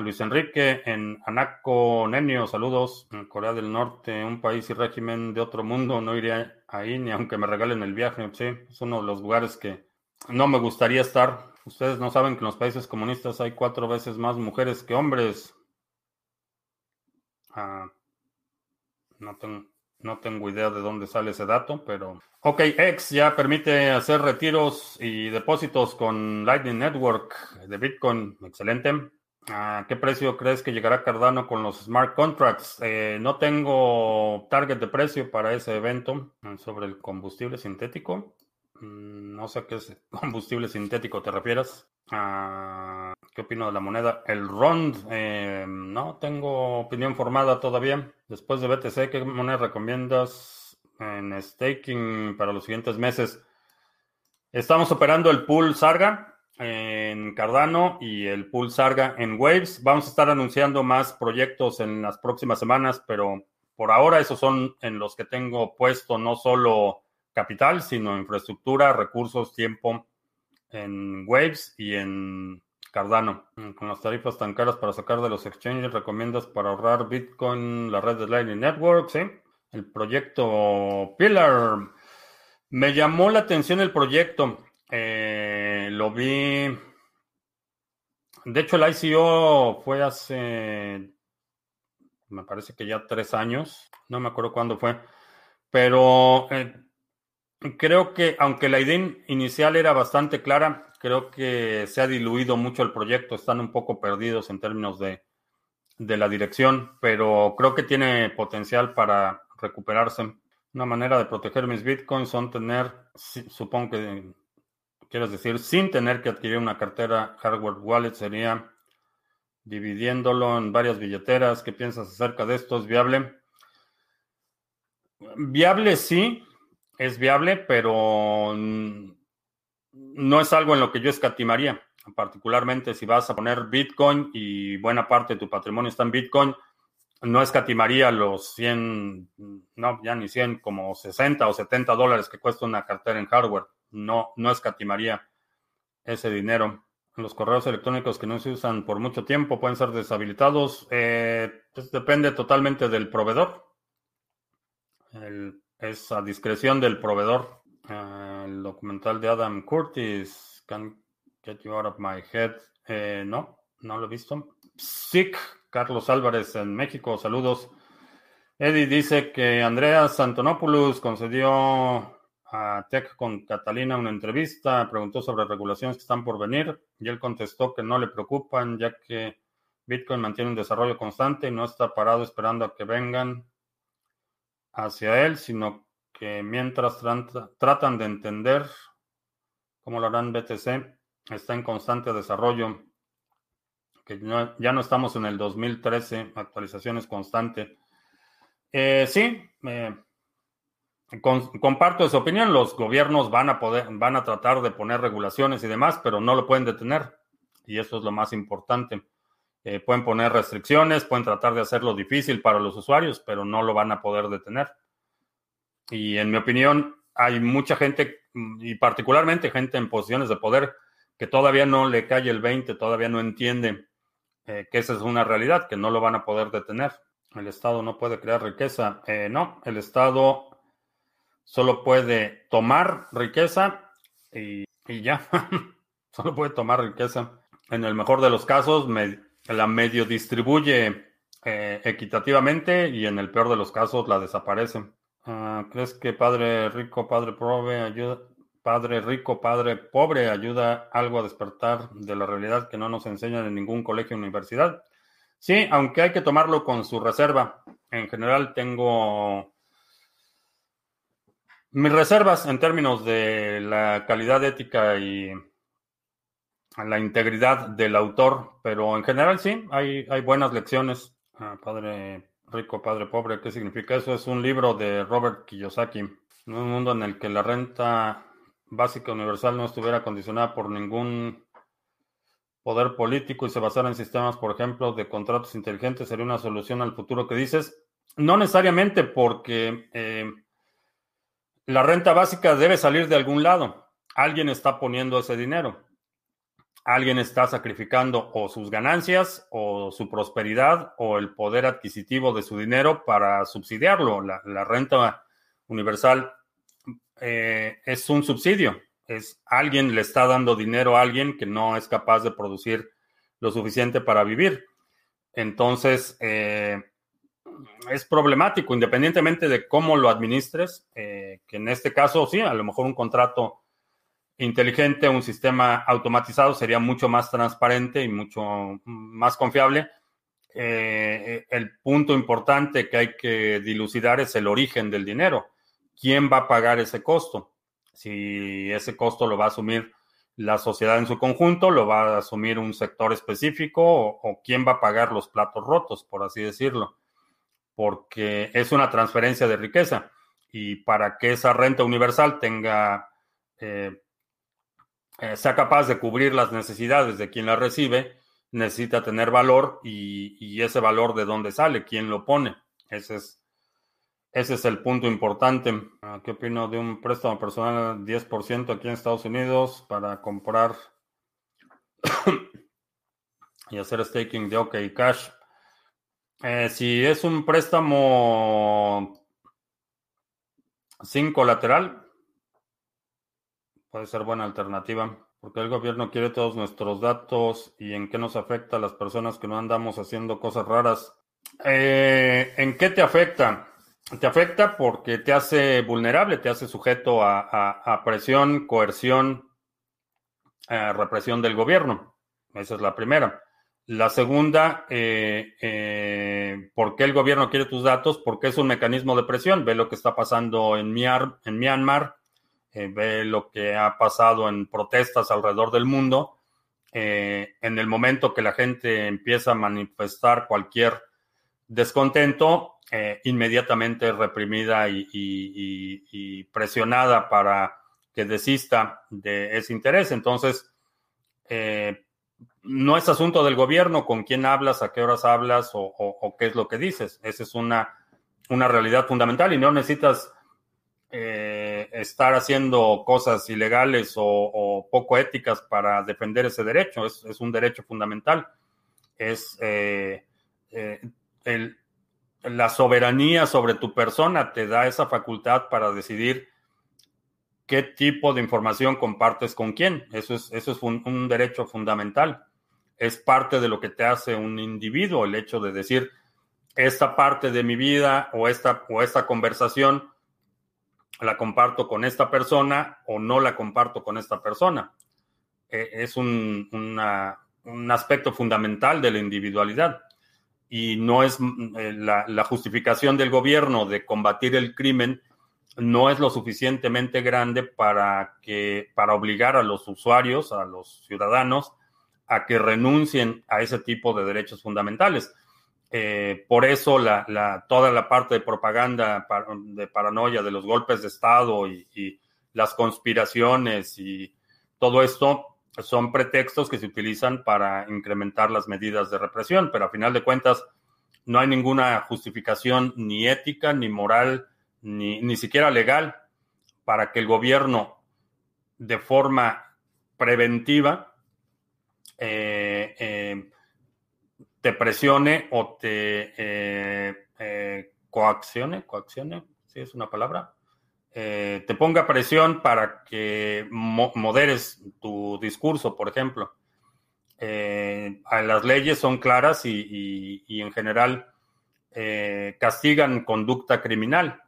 Luis Enrique en Anaco Nenio, saludos. Corea del Norte, un país y régimen de otro mundo, no iría ahí ni aunque me regalen el viaje. Sí, es uno de los lugares que no me gustaría estar. Ustedes no saben que en los países comunistas hay cuatro veces más mujeres que hombres. Ah, no, No tengo idea de dónde sale ese dato, pero... Ok, X ya permite hacer retiros y depósitos con Lightning Network de Bitcoin. Excelente. ¿A qué precio crees que llegará Cardano con los smart contracts? Eh, no tengo target de precio para ese evento sobre el combustible sintético. Mm, no sé a qué combustible sintético te refieras. Ah, ¿Qué opino de la moneda? El ROND, eh, no tengo opinión formada todavía. Después de BTC, ¿qué moneda recomiendas en staking para los siguientes meses? Estamos operando el pool Sarga en Cardano y el pool Sarga en Waves. Vamos a estar anunciando más proyectos en las próximas semanas, pero por ahora esos son en los que tengo puesto no solo capital, sino infraestructura, recursos, tiempo en Waves y en Cardano. Con las tarifas tan caras para sacar de los exchanges, ¿recomiendas para ahorrar Bitcoin la red de Lightning Network? Sí. El proyecto Pillar. Me llamó la atención el proyecto. Eh, lo vi. De hecho, el ICO fue hace. Me parece que ya tres años. No me acuerdo cuándo fue. Pero eh, Creo que, aunque la idea inicial era bastante clara, creo que se ha diluido mucho el proyecto. Están un poco perdidos en términos de, la dirección, pero creo que tiene potencial para recuperarse. Una manera de proteger mis bitcoins son tener, supongo que quieres decir, sin tener que adquirir una cartera hardware wallet, sería dividiéndolo en varias billeteras. ¿Qué piensas acerca de esto? ¿Es viable? Viable sí, es viable, pero no es algo en lo que yo escatimaría. Particularmente si vas a poner Bitcoin y buena parte de tu patrimonio está en Bitcoin, no escatimaría los 100, no, ya ni 100, como 60 o 70 dólares que cuesta una cartera en hardware. No, no escatimaría ese dinero. Los correos electrónicos que no se usan por mucho tiempo pueden ser deshabilitados. Eh, pues depende totalmente del proveedor. El es a discreción del proveedor. Ah, el documental de Adam Curtis, Can Get You Out of My Head. Eh, no, no lo he visto. SIC, Carlos Álvarez en México, saludos. Eddie dice que Andreas Antonopoulos concedió a Tech con Catalina una entrevista, preguntó sobre regulaciones que están por venir y él contestó que no le preocupan ya que Bitcoin mantiene un desarrollo constante y no está parado esperando a que vengan hacia él, sino que mientras tratan de entender cómo lo harán BTC, está en constante desarrollo, que ya no estamos en el 2013, actualizaciones constante. Eh, sí, comparto esa opinión. Los gobiernos van a poder, van a tratar de poner regulaciones y demás, pero no lo pueden detener. Y eso es lo más importante. Eh, pueden poner restricciones, pueden tratar de hacerlo difícil para los usuarios, pero no lo van a poder detener. Y en mi opinión, hay mucha gente, y particularmente gente en posiciones de poder, que todavía no le cae el 20, todavía no entiende eh, que esa es una realidad, que no lo van a poder detener. El Estado no puede crear riqueza. Eh, no, el Estado solo puede tomar riqueza y, ya. solo puede tomar riqueza. En el mejor de los casos, la medio distribuye eh, equitativamente y en el peor de los casos la desaparece. Ah, ¿Crees que padre rico, padre pobre ayuda, padre rico, padre pobre ayuda algo a despertar de la realidad que no nos enseñan en ningún colegio o universidad? Sí, aunque hay que tomarlo con su reserva. En general tengo mis reservas en términos de la calidad ética y la integridad del autor, pero en general sí, hay, hay buenas lecciones. Ah, padre Rico, Padre Pobre, ¿qué significa eso? Es un libro de Robert Kiyosaki. En un mundo en el que la renta básica universal no estuviera condicionada por ningún poder político y se basara en sistemas, por ejemplo, de contratos inteligentes, sería una solución al futuro que dices. No necesariamente porque eh, la renta básica debe salir de algún lado. Alguien está poniendo ese dinero alguien está sacrificando o sus ganancias o su prosperidad o el poder adquisitivo de su dinero para subsidiarlo. La, renta universal eh, es un subsidio. Es alguien le está dando dinero a alguien que no es capaz de producir lo suficiente para vivir. Entonces, eh, es problemático, independientemente de cómo lo administres, que en este caso, sí, a lo mejor un contrato inteligente, un sistema automatizado sería mucho más transparente y mucho más confiable. Eh, el punto importante que hay que dilucidar es el origen del dinero. ¿Quién va a pagar ese costo? Si ese costo lo va a asumir la sociedad en su conjunto, lo va a asumir un sector específico o, quién va a pagar los platos rotos, por así decirlo, porque es una transferencia de riqueza y para que esa renta universal tenga eh, eh, sea capaz de cubrir las necesidades de quien la recibe, necesita tener valor y, ese valor de dónde sale, quién lo pone. Ese es, ese es el punto importante. Ah, ¿Qué opino de un préstamo personal 10% aquí en Estados Unidos para comprar y hacer staking de OK Cash? Eh, si es un préstamo sin colateral, puede ser buena alternativa, porque el gobierno quiere todos nuestros datos y en qué nos afecta a las personas que no andamos haciendo cosas raras. Eh, ¿En qué te afecta? Te afecta porque te hace vulnerable, te hace sujeto a, presión, coerción, eh, represión del gobierno. Esa es la primera. La segunda, eh, eh, ¿por qué el gobierno quiere tus datos? Porque es un mecanismo de presión. Ve lo que está pasando en, en Myanmar, eh, ve lo que ha pasado en protestas alrededor del mundo, eh, en el momento que la gente empieza a manifestar cualquier descontento, eh, inmediatamente reprimida y, presionada para que desista de ese interés. Entonces, no es asunto del gobierno con quién hablas, a qué horas hablas o, qué es lo que dices. Esa es una, una realidad fundamental y no necesitas eh, estar haciendo cosas ilegales o, poco éticas para defender ese derecho. Es, un derecho fundamental. Es eh, eh, la soberanía sobre tu persona te da esa facultad para decidir qué tipo de información compartes con quién. Eso es, eso es un, un derecho fundamental. Es parte de lo que te hace un individuo, el hecho de decir, esta parte de mi vida o esta, o esta conversación la comparto con esta persona o no la comparto con esta persona. E, es un, aspecto fundamental de la individualidad y no es mm, eh, la, justificación del gobierno de combatir el crimen no es lo suficientemente grande para que para obligar a los usuarios, a los ciudadanos a que renuncien a ese tipo de derechos fundamentales. Eh, por eso toda la parte de propaganda de paranoia de los golpes de Estado y, las conspiraciones y todo esto son pretextos que se utilizan para incrementar las medidas de represión, pero a final de cuentas no hay ninguna justificación ni ética, ni moral, ni, ni siquiera legal para que el gobierno de forma preventiva eh, eh, te presione o te eh, eh, coaccione, coaccione, si es una palabra, eh, te ponga presión para que moderes tu discurso, por ejemplo. las leyes son claras y, y en general castigan conducta criminal,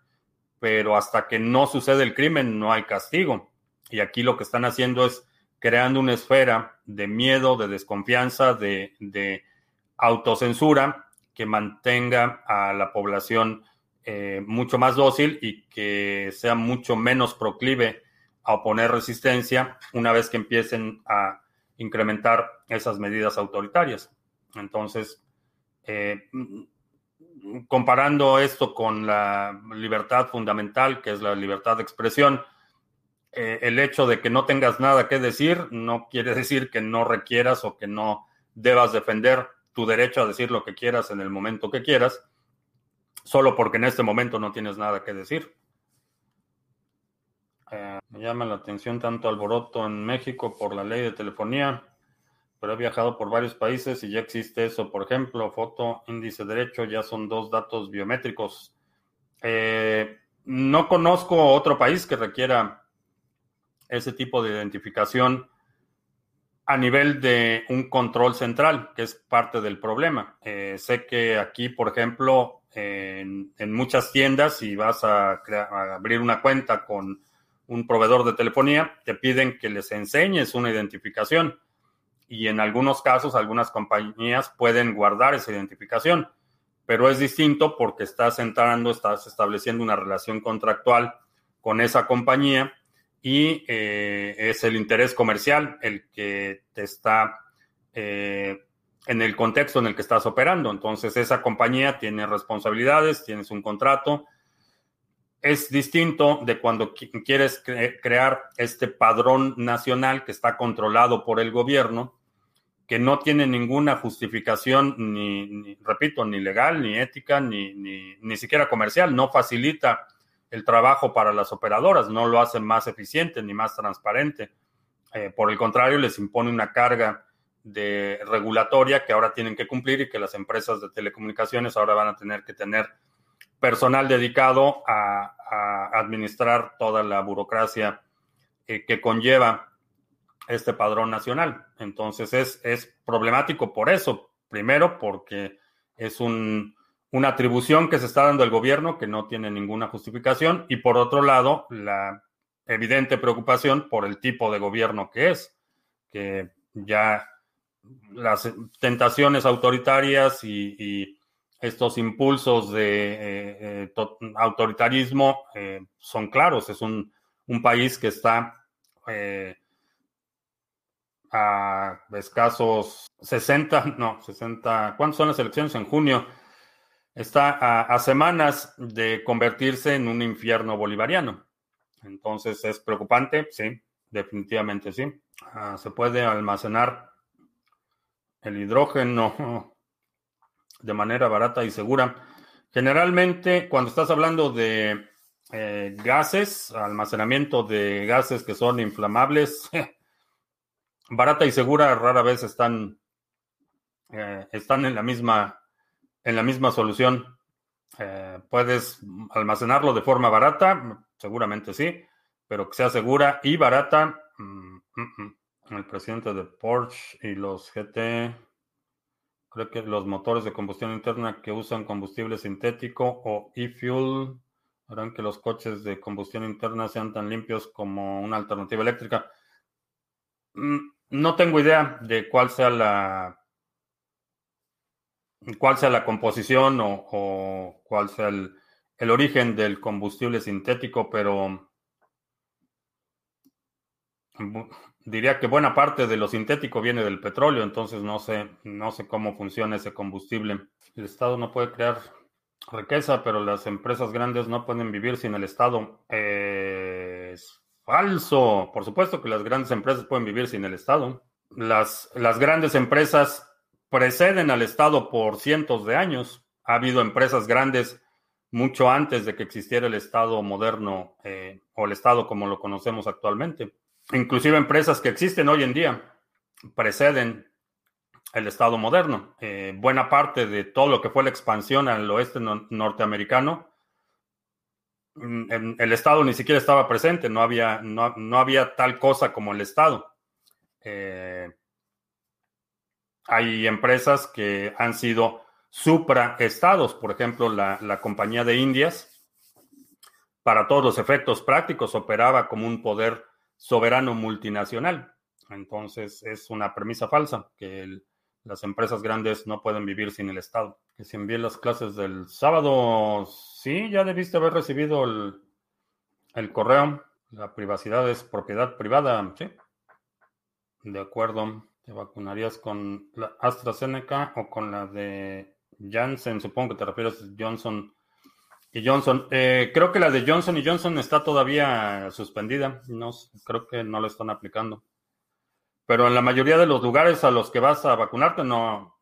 pero hasta que no sucede el crimen no hay castigo. Y aquí lo que están haciendo es creando una esfera de miedo, de desconfianza, de, de autocensura que mantenga a la población eh, mucho más dócil y que sea mucho menos proclive a oponer resistencia una vez que empiecen a incrementar esas medidas autoritarias. Entonces, eh, comparando esto con la libertad fundamental, que es la libertad de expresión, eh, el hecho de que no tengas nada que decir no quiere decir que no requieras o que no debas defender tu derecho a decir lo que quieras en el momento que quieras, solo porque en este momento no tienes nada que decir. Eh, me llama la atención tanto alboroto en México por la ley de telefonía, pero he viajado por varios países y ya existe eso. Por ejemplo, foto, índice derecho, ya son dos datos biométricos. Eh, no conozco otro país que requiera ese tipo de identificación a nivel de un control central, que es parte del problema. Eh, sé que aquí, por ejemplo, en, muchas tiendas y vas a, abrir una cuenta con un proveedor de telefonía, te piden que les enseñes una identificación y en algunos casos algunas compañías pueden guardar esa identificación, pero es distinto porque estás entrando, estás estableciendo una relación contractual con esa compañía y eh, es el interés comercial el que te está eh, en el contexto en el que estás operando. Entonces, esa compañía tiene responsabilidades, tienes un contrato. Es distinto de cuando quieres crear este padrón nacional que está controlado por el gobierno, que no tiene ninguna justificación, ni, repito, ni legal, ni ética, ni, ni, ni siquiera comercial, no facilita el trabajo para las operadoras, no lo hace más eficiente ni más transparente. Eh, por el contrario, les impone una carga de regulatoria que ahora tienen que cumplir y que las empresas de telecomunicaciones ahora van a tener que tener personal dedicado a, administrar toda la burocracia eh, que conlleva este padrón nacional. Entonces es, es problemático por eso. Primero, porque es un, una atribución que se está dando al gobierno que no tiene ninguna justificación y por otro lado la evidente preocupación por el tipo de gobierno que es, que ya las tentaciones autoritarias y, estos impulsos de eh, eh, autoritarismo eh, son claros. Es un, un país que está a escasos 60, no, 60, ¿cuántas son las elecciones en junio? Está a, semanas de convertirse en un infierno bolivariano. Entonces es preocupante, sí, definitivamente sí. Ah, se puede almacenar el hidrógeno de manera barata y segura. Generalmente, cuando estás hablando de eh, gases, almacenamiento de gases que son inflamables, barata y segura rara vez están, eh, están en la misma en la misma solución. Eh, puedes almacenarlo de forma barata, seguramente sí, pero que sea segura y barata. Mm, mm, mm. El presidente de Porsche y los GT, creo que los motores de combustión interna que usan combustible sintético o e-fuel harán que los coches de combustión interna sean tan limpios como una alternativa eléctrica. No tengo idea de cuál sea la cuál sea la composición o, cuál sea el, origen del combustible sintético, pero diría que buena parte de lo sintético viene del petróleo, entonces no sé, no sé cómo funciona ese combustible. El Estado no puede crear riqueza, pero las empresas grandes no pueden vivir sin el Estado. es falso. Por supuesto que las grandes empresas pueden vivir sin el Estado. Las, las grandes empresas preceden al Estado por cientos de años. Ha habido empresas grandes mucho antes de que existiera el Estado moderno eh, o el Estado como lo conocemos actualmente. Inclusive empresas que existen hoy en día preceden el Estado moderno. Eh, buena parte de todo lo que fue la expansión al oeste norteamericano, mm, el Estado ni siquiera estaba presente, no había, no, había tal cosa como el Estado. Eh, hay empresas que han sido supraestados, por ejemplo, la, Compañía de Indias, para todos los efectos prácticos, operaba como un poder soberano multinacional. Entonces, es una premisa falsa que las empresas grandes no pueden vivir sin el Estado. Que si envié las clases del sábado, sí, ya debiste haber recibido el, el correo. La privacidad es propiedad privada, sí. De acuerdo. ¿Te vacunarías con la AstraZeneca o con la de Janssen? Supongo que te refieres a Johnson y Johnson. Eh, creo que la de Johnson y Johnson está todavía suspendida. No, creo que no la están aplicando. Pero en la mayoría de los lugares a los que vas a vacunarte no,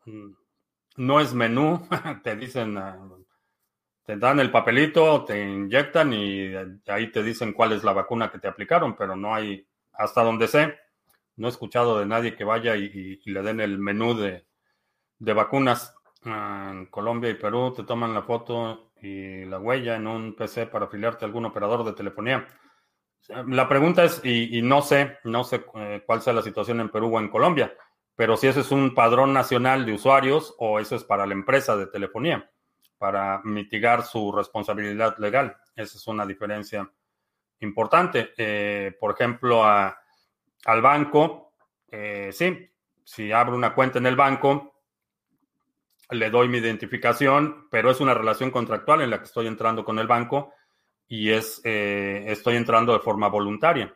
no es menú. te dicen, ah, te dan el papelito, te inyectan y ahí te dicen cuál es la vacuna que te aplicaron, pero no hay, hasta donde sé, no he escuchado de nadie que vaya y, le den el menú de, vacunas. Ah, en Colombia y Perú te toman la foto y la huella en un PC para afiliarte a algún operador de telefonía. La pregunta es, y, no sé, no sé eh, cuál sea la situación en Perú o en Colombia, pero si ese es un padrón nacional de usuarios o eso es para la empresa de telefonía. para mitigar su responsabilidad legal. Esa es una diferencia importante. Eh, por ejemplo, al banco, eh, sí, si abro una cuenta en el banco, le doy mi identificación, pero es una relación contractual en la que estoy entrando con el banco y es, eh, estoy entrando de forma voluntaria.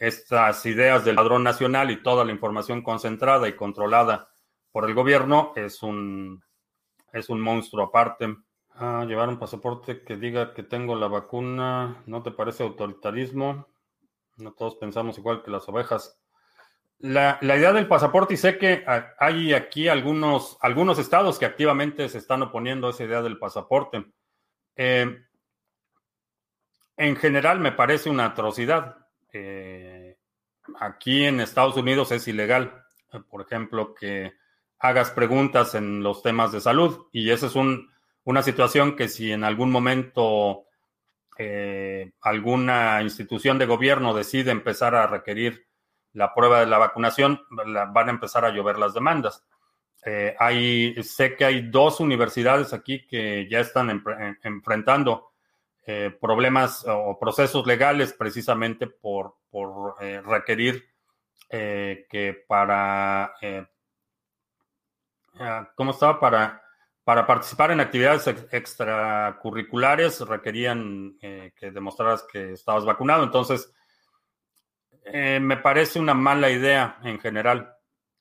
estas ideas del ladrón nacional y toda la información concentrada y controlada por el gobierno es un, es un monstruo aparte. Ah, llevar un pasaporte que diga que tengo la vacuna, ¿no te parece autoritarismo? No todos pensamos igual que las ovejas. La, idea del pasaporte, y sé que hay aquí algunos, algunos estados que activamente se están oponiendo a esa idea del pasaporte. Eh, en general me parece una atrocidad. Eh, aquí en Estados Unidos es ilegal, por ejemplo, que hagas preguntas en los temas de salud. Y esa es una situación que si en algún momento eh, alguna institución de gobierno decide empezar a requerir la prueba de la vacunación, van a empezar a llover las demandas. Eh, hay, sé que hay dos universidades aquí que ya están enfrentando eh, problemas o procesos legales precisamente por, por requerir que para ¿cómo estaba? Para, para participar en actividades extracurriculares requerían eh, que demostraras que estabas vacunado. Entonces, eh, me parece una mala idea en general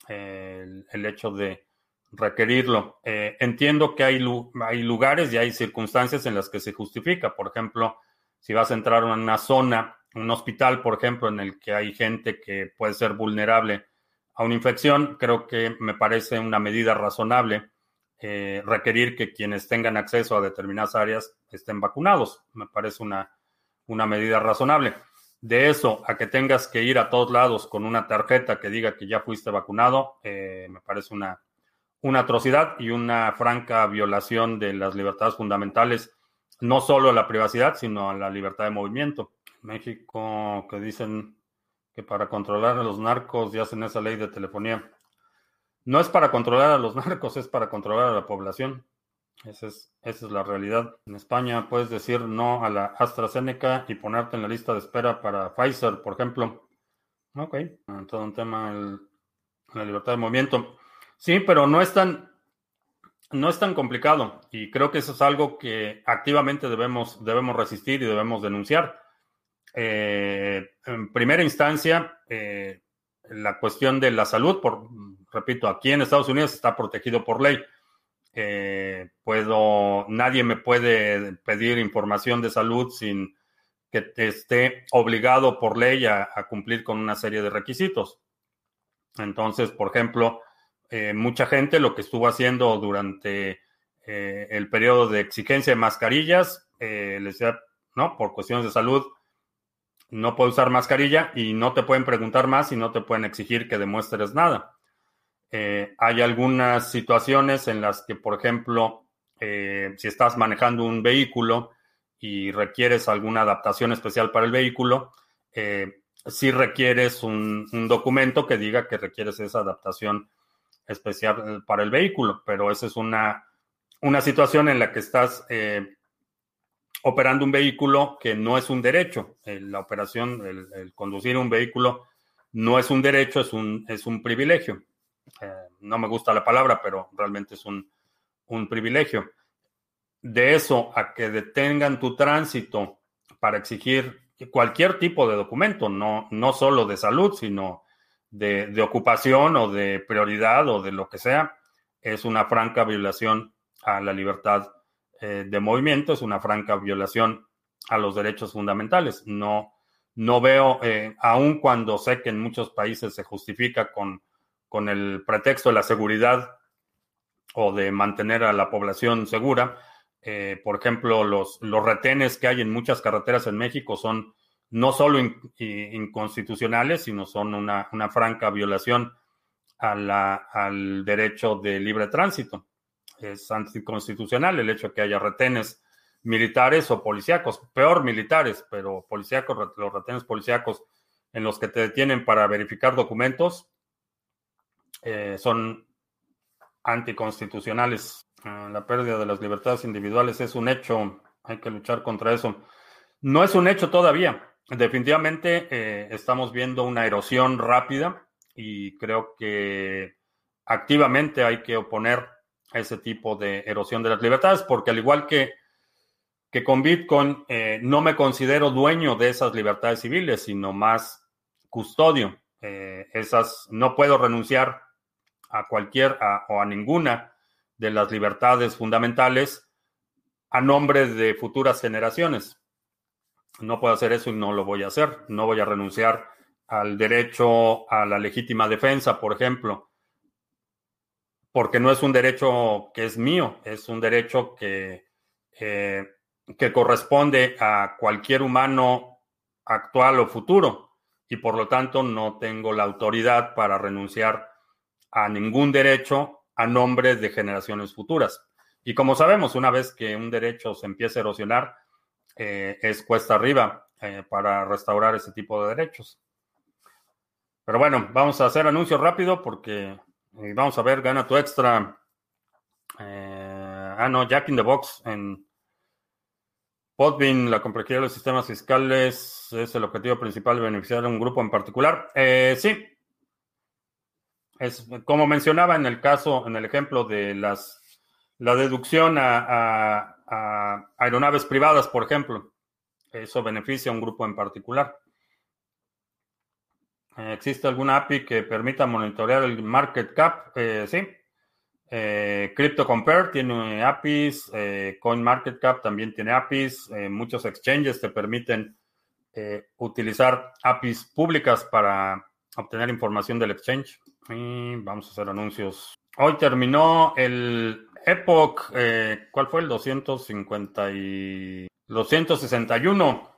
el, hecho de requerirlo. Eh, entiendo que hay, hay lugares y hay circunstancias en las que se justifica. Por ejemplo, si vas a entrar en una zona, un hospital, por ejemplo, en el que hay gente que puede ser vulnerable a una infección, creo que me parece una medida razonable eh, requerir que quienes tengan acceso a determinadas áreas estén vacunados. Me parece una, una medida razonable. De eso a que tengas que ir a todos lados con una tarjeta que diga que ya fuiste vacunado, eh, me parece una, una atrocidad y una franca violación de las libertades fundamentales, no solo a la privacidad, sino a la libertad de movimiento. México, que dicen para controlar a los narcos ya hacen esa ley de telefonía. No es para controlar a los narcos, es para controlar a la población. Esa es, la realidad. En España puedes decir no a la AstraZeneca y ponerte en la lista de espera para Pfizer, por ejemplo. Ok, todo un tema la libertad de movimiento. Sí, pero no es tan, no es tan complicado y creo que eso es algo que activamente debemos, debemos resistir y debemos denunciar. Eh, en primera instancia, eh, la cuestión de la salud, por, repito, aquí en Estados Unidos está protegido por ley. Eh, puedo, nadie me puede pedir información de salud sin que esté obligado por ley a, cumplir con una serie de requisitos. Entonces, por ejemplo, mucha gente lo que estuvo haciendo durante el periodo de exigencia de mascarillas, les decía, ¿no? Por cuestiones de salud, no puedes usar mascarilla y no te pueden preguntar más y no te pueden exigir que demuestres nada. Eh, hay algunas situaciones en las que, por ejemplo, eh, si estás manejando un vehículo y requieres alguna adaptación especial para el vehículo, eh, sí requieres un, documento que diga que requieres esa adaptación especial para el vehículo, pero esa es una, una situación en la que estás operando un vehículo que no es un derecho. La operación, el, conducir un vehículo no es un derecho, es un, es un privilegio. Eh, no me gusta la palabra, pero realmente es un, privilegio. De eso a que detengan tu tránsito para exigir cualquier tipo de documento, no, no solo de salud, sino de, de, ocupación o de prioridad o de lo que sea, es una franca violación a la libertad eh, de movimiento es una franca violación a los derechos fundamentales. No, no veo, eh, aun cuando sé que en muchos países se justifica con, con el pretexto de la seguridad o de mantener a la población segura, eh, por ejemplo, los, los retenes que hay en muchas carreteras en México son no solo inconstitucionales, sino son una, una franca violación a la, al derecho de libre tránsito. Es anticonstitucional el hecho de que haya retenes militares o policíacos, peor militares, pero policíacos, los retenes policíacos en los que te detienen para verificar documentos eh, son anticonstitucionales. Ah, la pérdida de las libertades individuales es un hecho. Hay que luchar contra eso. No es un hecho todavía. Definitivamente eh, estamos viendo una erosión rápida y creo que activamente hay que oponer ese tipo de erosión de las libertades porque al igual que, que con Bitcoin, eh, no me considero dueño de esas libertades civiles, sino más custodio. Esas no puedo renunciar a cualquier o a ninguna de las libertades fundamentales a nombre de futuras generaciones. No puedo hacer eso y no lo voy a hacer. No voy a renunciar al derecho a la legítima defensa, por ejemplo, porque no es un derecho que es mío, es un derecho que, eh, que corresponde a cualquier humano actual o futuro y por lo tanto no tengo la autoridad para renunciar a ningún derecho a nombre de generaciones futuras. Y como sabemos, una vez que un derecho se empieza a erosionar, eh, es cuesta arriba eh, para restaurar ese tipo de derechos. Pero bueno, vamos a hacer anuncio rápido porque eh, vamos a ver, gana tu extra. ah, no, Jack in the Box en Podbean, la complejidad de los sistemas fiscales es el objetivo principal de beneficiar a un grupo en particular. sí, es como mencionaba en el caso, en el ejemplo de las la deducción a, aeronaves privadas, por ejemplo. Eso beneficia a un grupo en particular. Eh, ¿Existe alguna API que permita monitorear el market cap? Eh, sí. Eh, CryptoCompare tiene APIs, CoinMarketCap también tiene APIs, muchos exchanges te permiten utilizar APIs públicas para obtener información del exchange. Y vamos a hacer anuncios. Hoy terminó el Epoch, eh, ¿cuál fue el 250 y 261?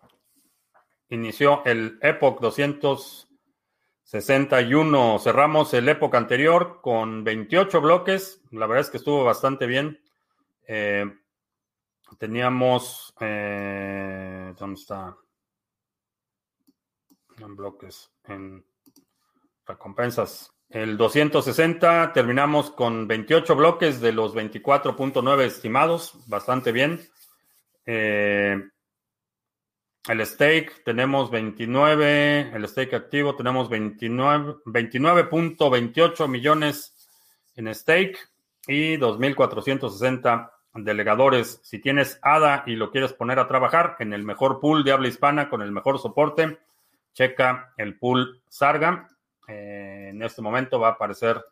Inició el Epoch 261. Cerramos el Epoch anterior con 28 bloques. La verdad es que estuvo bastante bien. Eh, teníamos, eh, ¿dónde está? En bloques, en recompensas. El 260 terminamos con 28 bloques de los 24.9 estimados, bastante bien. Eh, el stake tenemos 29, el stake activo tenemos 29.28 millones en stake y 2.460 delegadores. Si tienes ADA y lo quieres poner a trabajar en el mejor pool de habla hispana con el mejor soporte, checa el pool Sarga. Eh, en este momento va a aparecer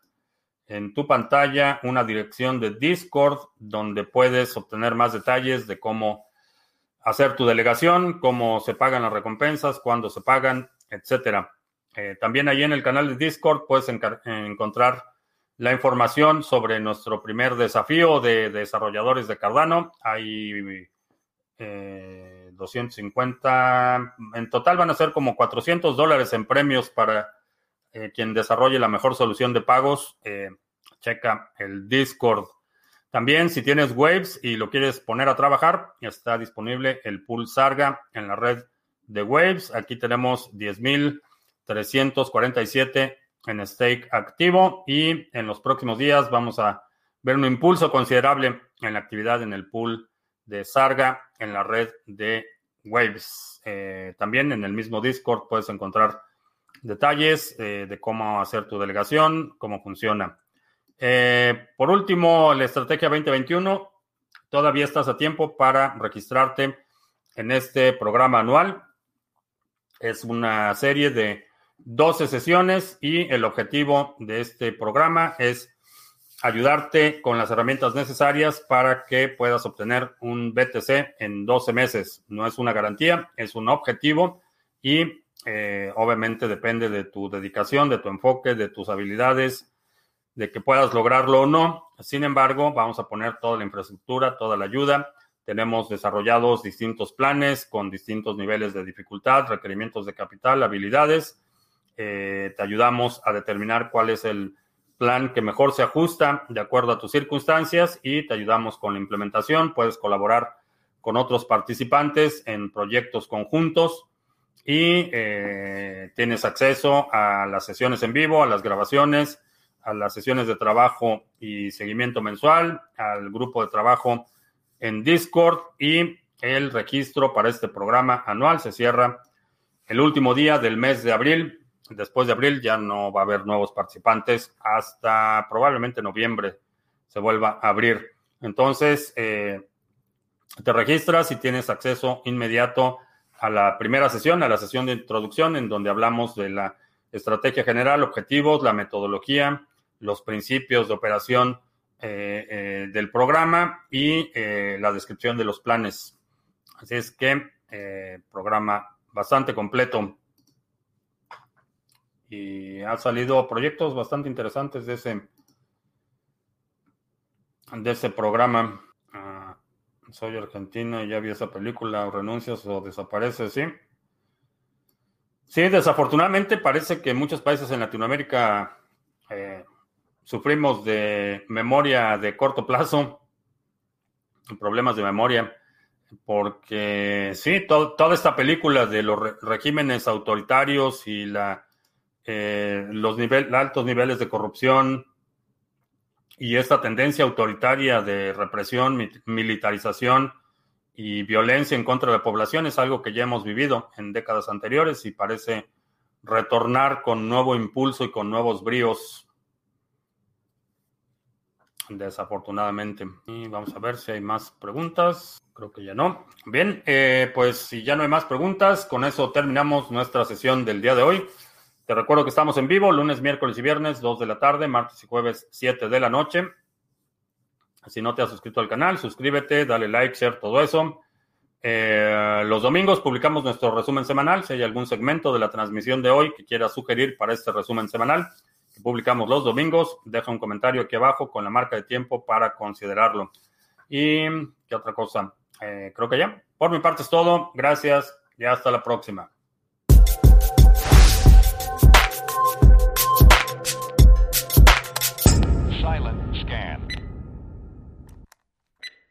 en tu pantalla una dirección de Discord donde puedes obtener más detalles de cómo hacer tu delegación, cómo se pagan las recompensas, cuándo se pagan, etcétera. Eh, también ahí en el canal de Discord puedes encontrar la información sobre nuestro primer desafío de desarrolladores de Cardano. Hay 250, eh, en total van a ser como 400 dólares en premios para eh, quien desarrolle la mejor solución de pagos, eh, checa el Discord. También, si tienes Waves y lo quieres poner a trabajar, está disponible el pool Sarga en la red de Waves. Aquí tenemos 10.347 en stake activo y en los próximos días vamos a ver un impulso considerable en la actividad en el pool de Sarga en la red de Waves. Eh, también en el mismo Discord puedes encontrar detalles eh, de cómo hacer tu delegación, cómo funciona. Eh, por último, la estrategia 2021, todavía estás a tiempo para registrarte en este programa anual. Es una serie de 12 sesiones y el objetivo de este programa es ayudarte con las herramientas necesarias para que puedas obtener un BTC en 12 meses. No es una garantía, es un objetivo y eh, obviamente depende de tu dedicación, de tu enfoque, de tus habilidades, de que puedas lograrlo o no. Sin embargo, vamos a poner toda la infraestructura, toda la ayuda. Tenemos desarrollados distintos planes con distintos niveles de dificultad, requerimientos de capital, habilidades. Eh, te ayudamos a determinar cuál es el plan que mejor se ajusta de acuerdo a tus circunstancias y te ayudamos con la implementación. Puedes colaborar con otros participantes en proyectos conjuntos y eh, tienes acceso a las sesiones en vivo, a las grabaciones, a las sesiones de trabajo y seguimiento mensual, al grupo de trabajo en Discord y el registro para este programa anual se cierra el último día del mes de abril. Después de abril ya no va a haber nuevos participantes hasta probablemente noviembre se vuelva a abrir. Entonces, eh, te registras y tienes acceso inmediato a la primera sesión, a la sesión de introducción, en donde hablamos de la estrategia general, objetivos, la metodología, los principios de operación eh, eh, del programa y la descripción de los planes. Así es que programa bastante completo. Y ha salido proyectos bastante interesantes de ese, de ese programa. Ah, soy argentino y ya vi esa película, o renuncias o desapareces, ¿sí? Sí, desafortunadamente parece que muchos países en Latinoamérica eh, sufrimos de memoria de corto plazo, problemas de memoria, porque sí, toda esta película de los regímenes autoritarios y la, eh, los altos niveles de corrupción, y esta tendencia autoritaria de represión, militarización y violencia en contra de la población es algo que ya hemos vivido en décadas anteriores y parece retornar con nuevo impulso y con nuevos bríos. Desafortunadamente. Y vamos a ver si hay más preguntas. Creo que ya no. Bien, eh, pues si ya no hay más preguntas, con eso terminamos nuestra sesión del día de hoy. Te recuerdo que estamos en vivo lunes, miércoles y viernes, 2 de la tarde, martes y jueves, 7 de la noche. Si no te has suscrito al canal, suscríbete, dale like, share, todo eso. Eh, los domingos publicamos nuestro resumen semanal. Si hay algún segmento de la transmisión de hoy que quieras sugerir para este resumen semanal, que publicamos los domingos, deja un comentario aquí abajo con la marca de tiempo para considerarlo. ¿Y qué otra cosa? Eh, creo que ya. Por mi parte es todo. Gracias y hasta la próxima.